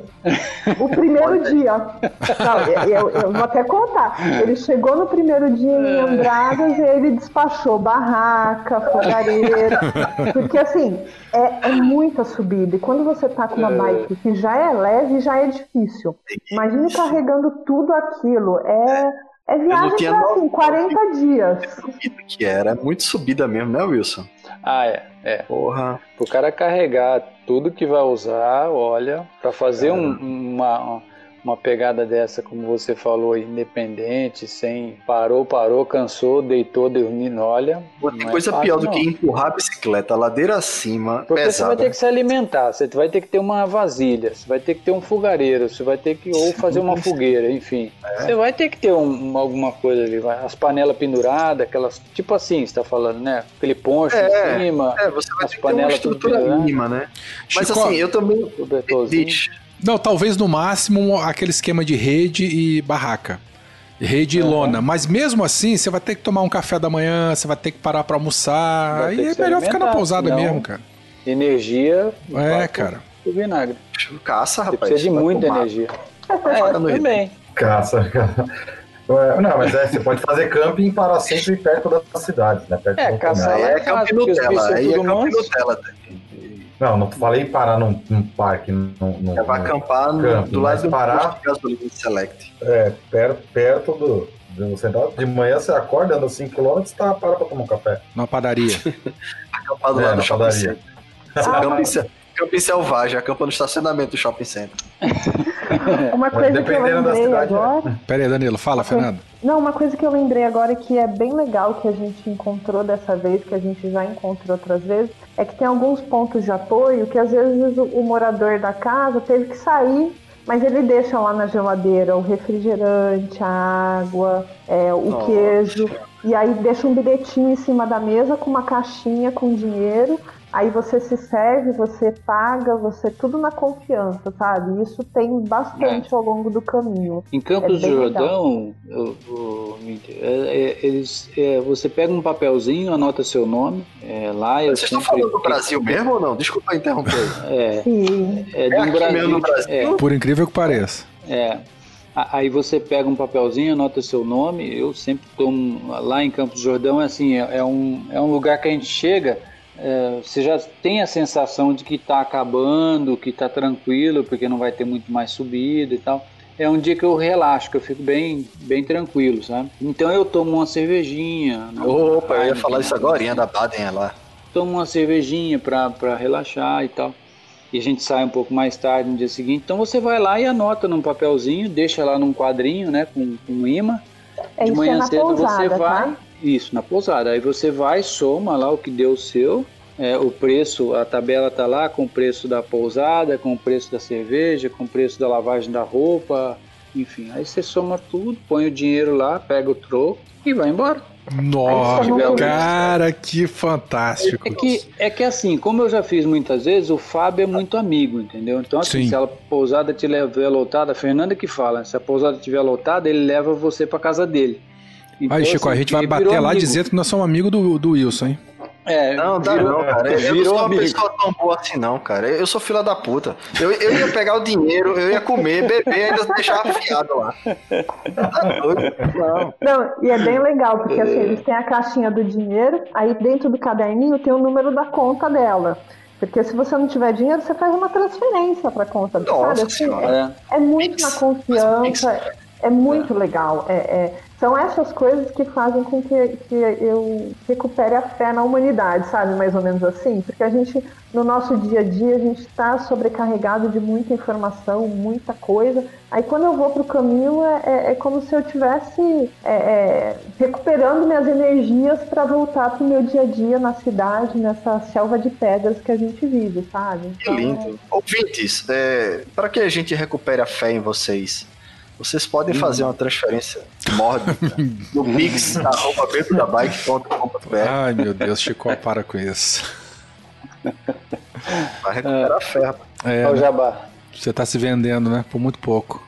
O primeiro dia. Não, eu, eu- vou até contar. Ele chegou no primeiro dia em Andradas e ele despachou barraca, fogareira. Porque, assim, é, é muita subida. E quando você tá com uma bike que já é leve, já é difícil. Imagine carregando tudo aquilo. É, É não viagem pra assim, 40 dias. subida que era. É muito subida mesmo, né, Wilson? Ah, é. É. Porra. O cara carregar tudo que vai usar, olha, para fazer um- uma, uma pegada dessa, como você falou, independente, sem parou, parou, cansou, deitou, dormindo, olha. Tem é coisa fácil, pior do não. que empurrar a bicicleta ladeira acima, Porque você vai pesada. ter que se alimentar, você vai ter que ter uma vasilha, você vai ter que ter um fogareiro, você vai ter que ou fazer uma fogueira, enfim. É. Você vai ter que ter um- uma- alguma coisa ali, as panelas penduradas, aquelas, tipo assim, você tá falando, né? Aquele poncho É, em cima, É, você vai As ter que ter uma estrutura mínima, né? Mas Chico, assim, eu também... cobertorzinho. Não, talvez no máximo aquele esquema de rede e barraca. Rede e lona. Mas mesmo assim, você vai ter que tomar um café da manhã, você vai ter que parar pra almoçar. Aí é melhor ficar na pousada senão- mesmo, cara. Energia. É, cara. pro vinagre. Caça, Você rapaz. precisa de muita mato. energia. É, também. Caça. Ué, Não, mas é, você pode fazer camping para sempre perto das cidades, né? Perto É, caçar lá é é Camp fácil, porque os bichos Nutella. Aí é tudo Camp manso. Nutella. Não, não falei parar num, num parque. Num, num, É, vai acampar no- Camping, do lado do parar- gasolina Select. é, perto, perto do. do central. De manhã você acorda, anda 5km e tá, para pra tomar um café. Numa padaria. Acampar do É, lado na do shopping padaria. center. Camping, se- camping selvagem, acampa no estacionamento do shopping center. Uma coisa que eu lembrei agora. Pera aí, Danilo, fala, Fernando. Não, uma coisa que eu lembrei agora que é bem legal que a gente encontrou dessa vez, que a gente já encontrou outras vezes, é que tem alguns pontos de apoio que às vezes o, o morador da casa teve que sair, mas ele deixa lá na geladeira o refrigerante, a água, é, o Nossa. queijo, e aí deixa um bilhetinho em cima da mesa com uma caixinha com dinheiro. Aí você se serve, você paga, você tudo na confiança, sabe? Isso tem bastante ao longo do caminho. Em Campos É do Jordão, eu- eu- é- é- eles, é, você pega um papelzinho, anota seu nome. é, lá eu Vocês estão sempre- falando do Brasil mesmo ou não? Desculpa interromper. É, Sim. é, É do Brasil. mesmo no Brasil? É, Por incrível que pareça. É. Aí você pega um papelzinho, anota seu nome. Eu sempre tomo lá em Campos do Jordão, é assim, é, é um, é um lugar que a gente chega, é, você já tem a sensação de que está acabando, que está tranquilo, porque não vai ter muito mais subida e tal. É um dia que eu relaxo, que eu fico bem, bem tranquilo, sabe? Então eu tomo uma cervejinha. né? Opa, eu ia falar isso agora, da Baden lá. tomo uma cervejinha pra, pra relaxar e tal. E a gente sai um pouco mais tarde no dia seguinte. Então você vai lá e anota num papelzinho, deixa lá num quadrinho, né, com, com imã. É De é manhã na cedo pousada, você vai. tá? Isso, na pousada. Aí você vai, soma lá o que deu o seu. é, o preço, a tabela tá lá com o preço da pousada, com o preço da cerveja, com o preço da lavagem da roupa, enfim. Aí você soma tudo, põe o dinheiro lá, pega o troco e vai embora. Nossa, cara, que fantástico. É que, é que assim, como eu já fiz muitas vezes, o Fábio é muito amigo, entendeu? Então, assim, Sim. se a pousada estiver lotada, a Fernanda que fala, se a pousada estiver lotada, ele leva você pra casa dele. Então, Aí, Chico, a assim, gente vai bater lá amigo. dizendo que nós somos amigos do, do Wilson, hein? É, Não, dá virou- não, cara. Eu não virou sou uma amigo. pessoa tão boa assim, não, cara. Eu sou filha da puta. Eu, eu ia pegar o dinheiro, eu ia comer, beber e ainda deixar afiado lá. Tá doido? Não. Não, e é bem legal, porque assim, eles têm a caixinha do dinheiro, aí dentro do caderninho tem o número da conta dela. Porque se você não tiver dinheiro, você faz uma transferência para conta. Nossa sabe? Assim, senhora. É. é muito Pix. na confiança, é muito legal. É, é- são essas coisas que fazem com que, que eu recupere a fé na humanidade, sabe? Mais ou menos assim. Porque a gente, no nosso dia a dia, a gente está sobrecarregado de muita informação, muita coisa. Aí quando eu vou para o caminho, é, é- é como se eu estivesse é, é, recuperando minhas energias para voltar para o meu dia a dia na cidade, nessa selva de pedras que a gente vive, sabe? Que lindo. Ouvintes, é, para que a gente recupere a fé em vocês, vocês podem fazer uma transferência mórbida no pix.bike.com.br Ai, meu Deus, Chico, para com isso. para recuperar a fé. rapaz. É, É o né? jabá. você tá se vendendo, né? Por muito pouco.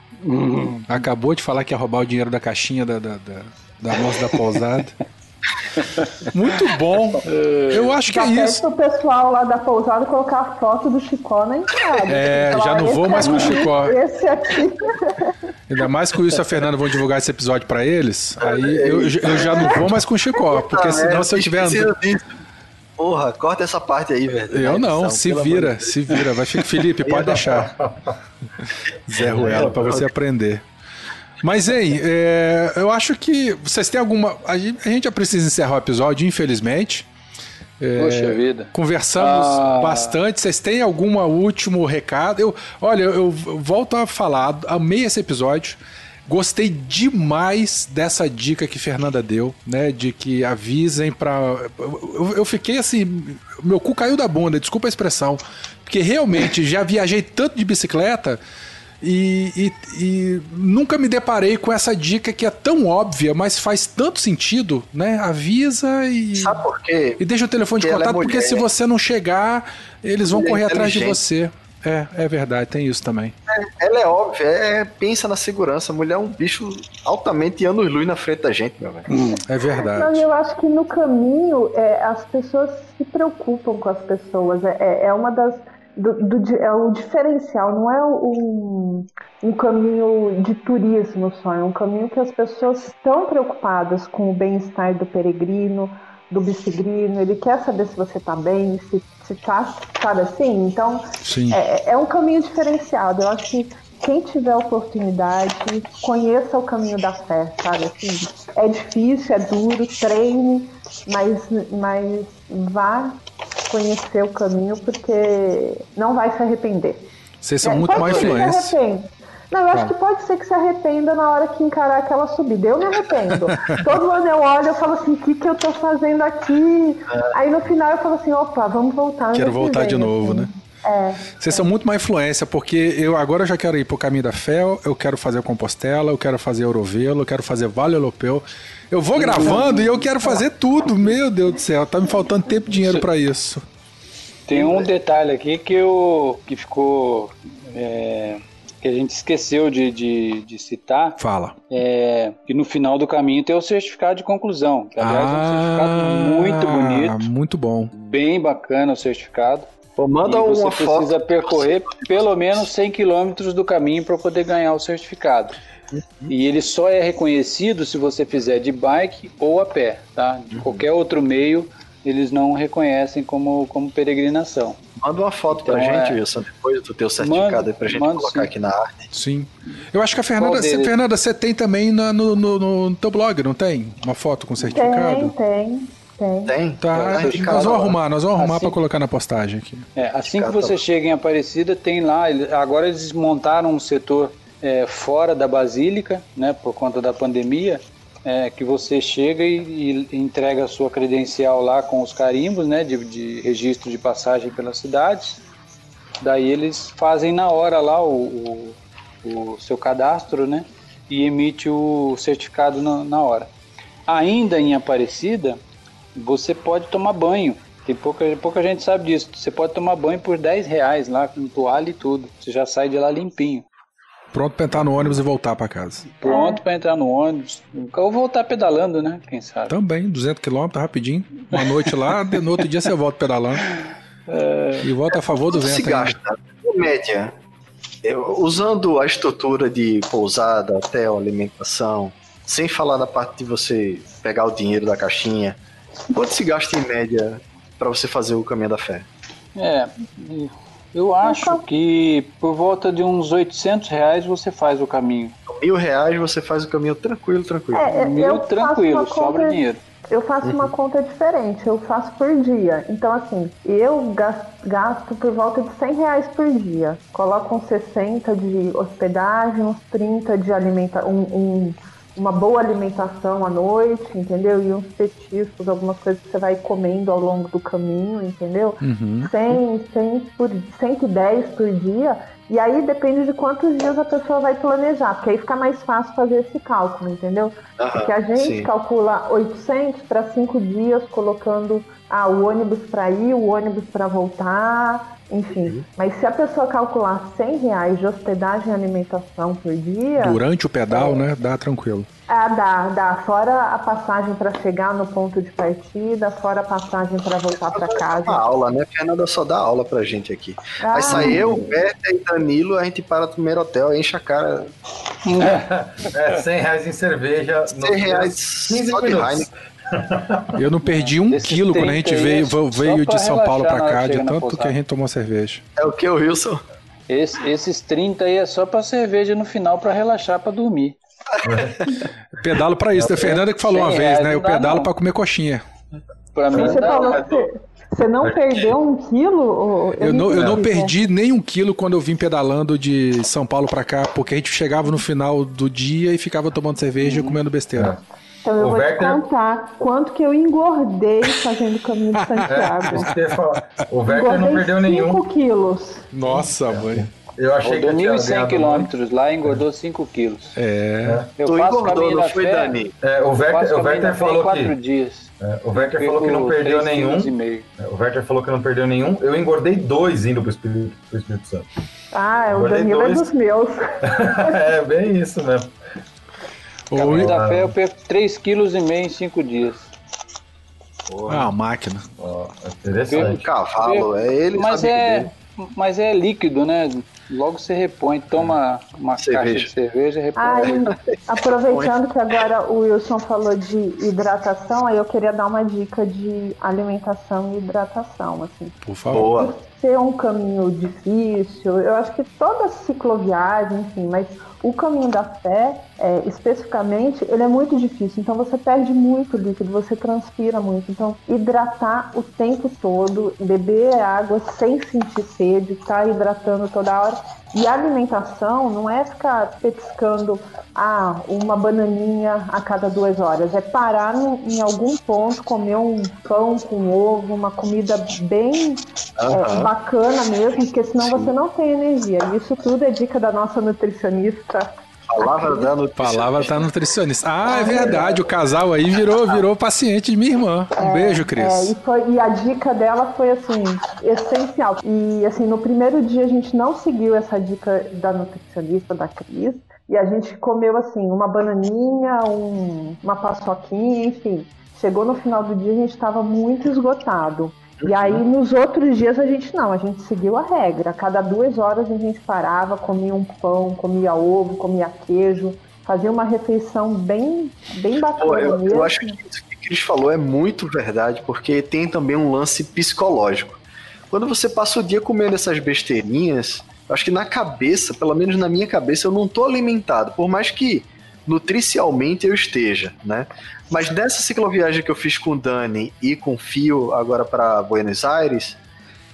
Acabou de falar que ia roubar o dinheiro da caixinha da, da, da, da moça da pousada. Muito bom. Eu acho que é isso. pro pessoal lá da pousada colocar a foto do Chicó na entrada. É, Falar, já não vou "Esse mais com o aqui, Chicó." Esse aqui. Ainda mais que o Wilson e a Fernanda vão divulgar esse episódio pra eles. Aí eu, eu já não vou mais com o Chicó, porque Ah, senão é, se eu tiver andando. Porra, corta essa parte aí, velho. Eu não, se vira, se vira. Vai ficar. Felipe, pode deixar. Zé Ruela, pra você aprender. Mas, hein, é, eu acho que vocês têm alguma. A gente, já precisa encerrar o episódio, infelizmente. É, Poxa vida. Conversamos Ah. bastante. Vocês têm algum último recado? Eu, olha, eu, volto a falar. Amei esse episódio. Gostei demais dessa dica que Fernanda deu, né? De que avisem pra. Eu, eu fiquei assim. Meu cu caiu da bunda, desculpa a expressão. Porque realmente já viajei tanto de bicicleta e, e- e nunca me deparei com essa dica que é tão óbvia, mas faz tanto sentido, né? Avisa e. Sabe por quê? E deixa o telefone de Porque ela é contato, porque mulher. se você não chegar, eles vão Mulher correr atrás de você. É, é verdade, tem isso também. Ela é óbvia, é, pensa na segurança. Mulher é um bicho altamente anos-luz na frente da gente, meu velho. É Mas verdade. eu acho que no caminho é, as pessoas se preocupam com as pessoas. É, é- é uma das. Do, do é o diferencial, não é um, um caminho de turismo só, é um caminho que as pessoas estão preocupadas com o bem-estar do peregrino, do bicigrino, ele quer saber se você está bem, se, se tá, sabe assim? Então, é, é um caminho diferenciado. Eu acho que quem tiver oportunidade, conheça o caminho da fé, sabe? Assim, é difícil, é duro, treine, mas, mas vá conhecer o caminho porque não vai se arrepender. Vocês são É, muito influência. arrependa. Não, eu acho Fala. que pode ser que se arrependa na hora que encarar aquela subida. Eu me arrependo. Todo ano eu olho e falo assim, o que, que eu tô fazendo aqui? Aí no final eu falo assim, opa, vamos voltar. Quero que voltar de novo, assim. né? É. Vocês são muito má influência, porque eu agora eu já quero ir pro caminho da fé, eu quero fazer Compostela, eu quero fazer Eurovelo, eu quero fazer Vale Europeu. Eu vou gravando e eu quero fazer tudo. Meu Deus do céu, tá me faltando tempo e dinheiro pra isso. Tem um detalhe aqui que, eu, que ficou. é, que a gente esqueceu de, de, de citar, Fala. é, que no final do caminho tem o certificado de conclusão, que aliás é um certificado muito bonito, Ah, Muito bom. bem bacana o certificado. Pô, manda e você foto. precisa percorrer pelo menos 100 quilômetros do caminho para poder ganhar o certificado. E ele só é reconhecido se você fizer de bike ou a pé, tá? De qualquer outro meio, eles não reconhecem como, como peregrinação. Manda uma foto pra Então, gente, é. Wilson, depois do teu certificado Manda, aí pra gente manda colocar sim. aqui na arte. Sim. Eu acho que a Fernanda, você, deles? Fernanda, você tem também na- no, no, no teu blog, não tem? Uma foto com certificado? tem, tem. Tem? Tá, Tá indicado nós vamos arrumar, nós vamos arrumar Assim- pra colocar na postagem aqui. É, assim que você tá lá. chega em Aparecida, tem lá. Agora eles montaram um setor é, fora da Basílica, né, por conta da pandemia, é, que você chega e, e entrega a sua credencial lá com os carimbos, né, de, de registro de passagem pelas cidades. Daí eles fazem na hora lá o, o, o seu cadastro, né, e emite o certificado na, na hora. Ainda em Aparecida, você pode tomar banho. Tem pouca, pouca gente sabe disso. Você pode tomar banho por 10 reais lá, com toalha e tudo. Você já sai de lá limpinho. Pronto pra entrar no ônibus e voltar pra casa. Pronto para entrar no ônibus. Ou voltar pedalando, né? Quem sabe? Também, 200 km, rapidinho. Uma noite lá, de- no outro dia você volta pedalando. E volta a favor do Quanto se vento ainda. gasta, em média, eu- usando a estrutura de pousada, hotel, alimentação, sem falar da parte de você pegar o dinheiro da caixinha, quanto se gasta em média pra você fazer o caminho da fé? É, eu acho que por volta de uns 800 reais você faz o caminho. Com mil reais você faz o caminho tranquilo, tranquilo. É, Mil eu faço tranquilo, uma sobra conta- dinheiro. Eu faço uma conta diferente, eu faço por dia. Então, assim, eu gas- gasto por volta de 100 reais por dia. Coloco uns 60 de hospedagem, uns 30 de alimentação, um, uma boa alimentação à noite, entendeu? E uns petiscos, algumas coisas que você vai comendo ao longo do caminho, entendeu? Uhum. 100, 100 por, 110 por dia. E aí depende de quantos dias a pessoa vai planejar, porque aí fica mais fácil fazer esse cálculo, entendeu? Aham, Porque a gente sim. calcula 800 para 5 dias, colocando ah, o ônibus para ir, o ônibus para voltar, enfim. Uhum. Mas se a pessoa calcular 100 reais de hospedagem e alimentação por dia, Durante o pedal, né? Dá tranquilo. Ah, dá, dá. Fora a passagem para chegar no ponto de partida, fora a passagem para voltar para Uma casa. aula, né? Fernanda só dá aula pra gente aqui. Ah, Aí sai eu, Berta e Danilo, a gente para no primeiro hotel, enche a cara. É, 100 reais em cerveja. 100 reais 15 só de. Heineken. Eu não perdi um Esse quilo quando a gente 30 aí veio, é veio de São Paulo hora cá, de tanto que a gente tomou cerveja. É o que, Wilson? Esse- esses 30 aí é só pra cerveja no final pra relaxar, pra dormir. Pedalo pra isso. A Fernanda que falou uma Cem vez, né? não Eu pedalo não. pra comer coxinha. Pra mim, Você falou você, você não perdeu um quilo? ou- Eu não, eu não né? perdi nem um quilo quando eu vim pedalando de São Paulo pra cá, porque a gente chegava no final do dia e ficava tomando cerveja e comendo besteira. Então eu O vou Werther- te contar quanto que eu engordei fazendo o caminho de Santiago. Eu falar. O Werther não Engordei perdeu nenhum. 5 quilos. Nossa, mãe. Eu achei que Rodou tinha 1.100 ganhado quilômetros lá e engordou 5 quilos. É. Eu Tu faço engordou, não da foi, fé, Dani? É, o Werther, o falou 4 que. dias. é, o Werther falou que não perdeu 3 quilos e nenhum. meio. É, O Werther falou que não perdeu nenhum. Eu engordei dois indo pro Espírito, pro Espírito Santo. Ah, o Engordei Danilo é dois. dos meus. é, bem isso mesmo. Caminho Oi. da fé eu perco 3 quilos e meio em 5 dias. Ah, uma máquina. Ó, é Um interessante. cavalo, é ele Mas sabe é, dele. mas é líquido, né? Logo você repõe, toma uma Cerveja. caixa de cerveja e repõe. Aí, aproveitando que agora o Wilson falou de hidratação, aí eu queria dar uma dica de alimentação e hidratação, assim. Por favor. Boa. Ser um caminho difícil, eu acho que toda cicloviagem, enfim, mas o caminho da fé, é, especificamente, ele é muito difícil. Então você perde muito líquido, você transpira muito. Então, hidratar o tempo todo, beber água sem sentir sede, estar hidratando toda hora. E a alimentação não é ficar petiscando ah, uma bananinha a cada duas horas. É parar no- em algum ponto, comer um pão com ovo, uma comida bem é, bacana mesmo, porque senão você não tem energia. Isso tudo é dica da nossa nutricionista. Palavra da nutrição. Palavra tá nutricionista. Ah, é verdade. O casal aí virou, virou paciente de minha irmã. Um beijo, É, Cris. e, foi- e a dica dela foi assim, essencial. E assim, no primeiro dia a gente não seguiu essa dica da nutricionista, da Cris, e a gente comeu assim, uma bananinha, um- uma paçoquinha, enfim. Chegou no final do dia, a gente estava muito esgotado. E aí, nos outros dias, a gente não, a gente seguiu a regra. A cada duas horas a gente parava, comia um pão, comia ovo, comia queijo, fazia uma refeição bem, bem bacana Pô, eu, eu acho que isso que o Cris falou é muito verdade, porque tem também um lance psicológico. Quando você passa o dia comendo essas besteirinhas, eu acho que na cabeça, pelo menos na minha cabeça, eu não tô alimentado, por mais que nutricionalmente eu esteja, né? Mas nessa cicloviagem que eu fiz com o Dani e com o Fio agora para Buenos Aires,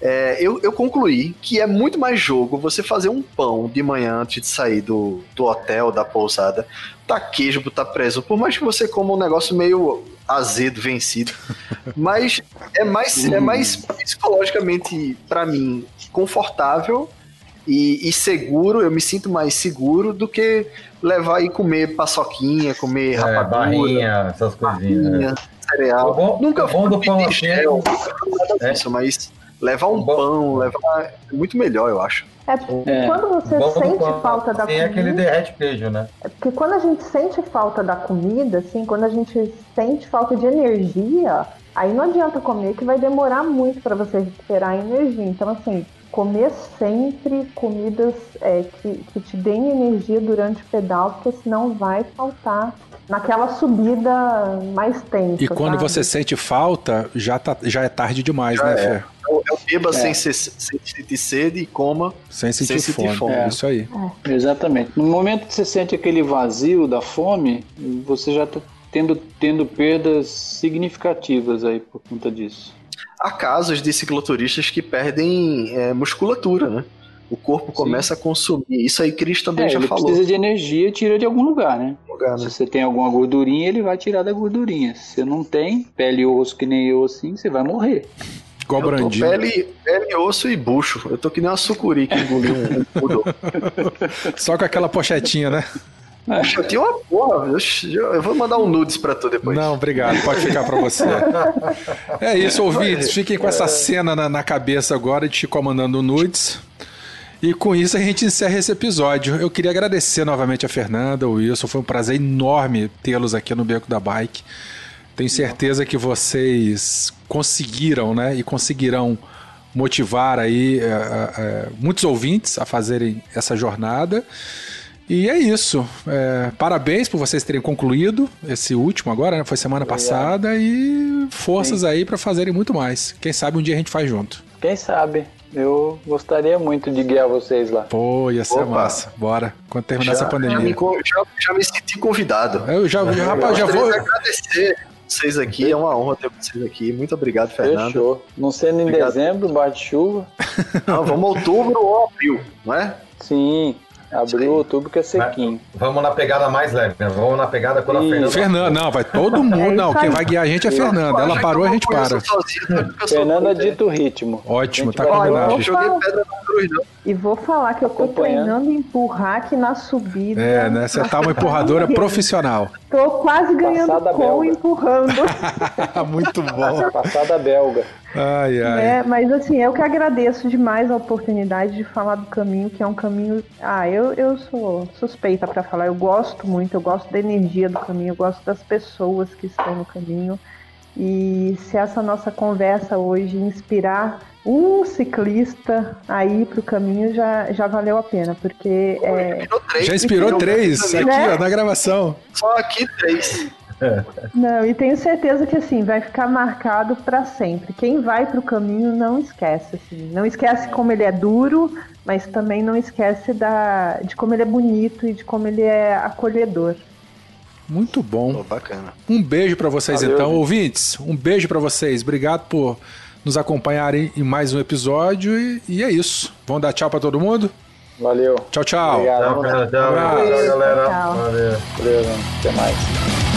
é, eu, eu concluí que é muito mais jogo você fazer um pão de manhã antes de sair do, do hotel, da pousada, botar queijo, botar presunto, por mais que você coma um negócio meio azedo, vencido, mas é mais, é mais psicologicamente, para mim, confortável e, e seguro, eu me sinto mais seguro do que levar e comer paçoquinha, comer É, rapadura, barrinha, essas coisinhas. né? cereal. O bom- Nunca o bom do pão assim é gel, nada É. disso, mas levar um O bom- pão, levar é muito melhor, eu acho. É porque É. quando você sente pão, falta da assim, é aquele comida, derrete queijo, né? é porque quando a gente sente falta da comida, assim, quando a gente sente falta de energia, aí não adianta comer que vai demorar muito para você recuperar a energia. Então, assim, comer sempre comidas é, que, que te deem energia durante o pedal, porque senão vai faltar naquela subida mais tensa. E quando sabe? você sente falta, já, tá, já é tarde demais, Já né, é. Fê? Eu, eu beba É. sem, ser- sem sentir sede e coma. Sem sentir Sem sentir fome. fome. É É. isso aí. Exatamente. No momento que você sente aquele vazio da fome, você já está tendo, tendo perdas significativas aí por conta disso. Há casos de cicloturistas que perdem é, musculatura, né? O corpo começa a consumir. Isso aí Cris também É, já ele falou. precisa de energia, tira de algum lugar, né? Lugar, né? Se você tem alguma gordurinha, ele vai tirar da gordurinha. Se você não tem, pele e osso que nem eu assim, você vai morrer. Igual Brandinho. pele, pele, osso e bucho. Eu tô que nem uma sucuri que engoliu um, um poodle. Só com aquela pochetinha, né? Poxa, eu tinha uma porra. Eu, eu vou mandar um nudes pra tu depois. Não, obrigado. Pode ficar pra você. É isso, ouvintes. Fiquem com essa cena na, na cabeça agora de Chico mandando nudes. E com isso a gente encerra esse episódio. Eu queria agradecer novamente a Fernanda, o Wilson. Foi um prazer enorme tê-los aqui no Beco da Bike. Tenho certeza que vocês conseguiram, né? E conseguirão motivar aí é, é, muitos ouvintes a fazerem essa jornada. E é isso. É, parabéns por vocês terem concluído esse último agora, né? Foi semana passada. E forças aí para fazerem muito mais. Quem sabe um dia a gente faz junto. Quem sabe? Eu gostaria muito de guiar vocês lá. Pô, ia ser Opa. massa. Bora. Quando terminar essa Já, já, me pandemia. já- já me senti convidado. Eu já, já, rapaz, já vou. de agradecer vocês aqui, é uma honra ter vocês aqui. Muito obrigado, Fernando. Fechou. Não sendo em Obrigado. dezembro, bate chuva. Não, vamos outubro ou abril, não é? Sim. Abril, outubro que é sequinho. Vamos na pegada mais leve, né? Vamos na pegada quando a Ih, Fernanda. Fernanda, não, vai todo mundo. É Não, isso quem vai guiar a gente é a Fernanda. Ela parou, a gente não para. sozinho, né? Fernanda né? dita o ritmo. Ótimo, A tá combinado. eu Não joguei pedra na cruz, não. E vou falar que eu tô treinando empurrar aqui na subida. É, né? Você tá uma empurradora profissional. Tô quase ganhando Passada com belga. empurrando. Muito bom. Passada belga. Ai, ai. É, mas assim, eu que agradeço demais a oportunidade de falar do caminho, que é um caminho. Ah, eu, eu sou suspeita pra falar. Eu gosto muito, eu gosto da energia do caminho, eu gosto das pessoas que estão no caminho. E se essa nossa conversa hoje inspirar um ciclista a ir pro caminho, já, já valeu a pena, porque é, Inspirou três. Já inspirou Inspirou três aqui. Né? ó, na gravação. Só aqui três. Não, e tenho certeza que assim vai ficar marcado para sempre. Quem vai pro caminho não esquece, assim, não esquece como ele é duro, mas também não esquece da, de como ele é bonito e de como ele é acolhedor. Muito bom. Pô, bacana. Um beijo pra vocês Valeu, então, gente. ouvintes. Um beijo pra vocês. Obrigado por nos acompanharem em mais um episódio e, e é isso. Vamos dar tchau pra todo mundo? Valeu. Tchau, tchau. Obrigado. Tchau. Tchau, Abraço. tchau, galera. Tchau. Valeu. Valeu. Até mais.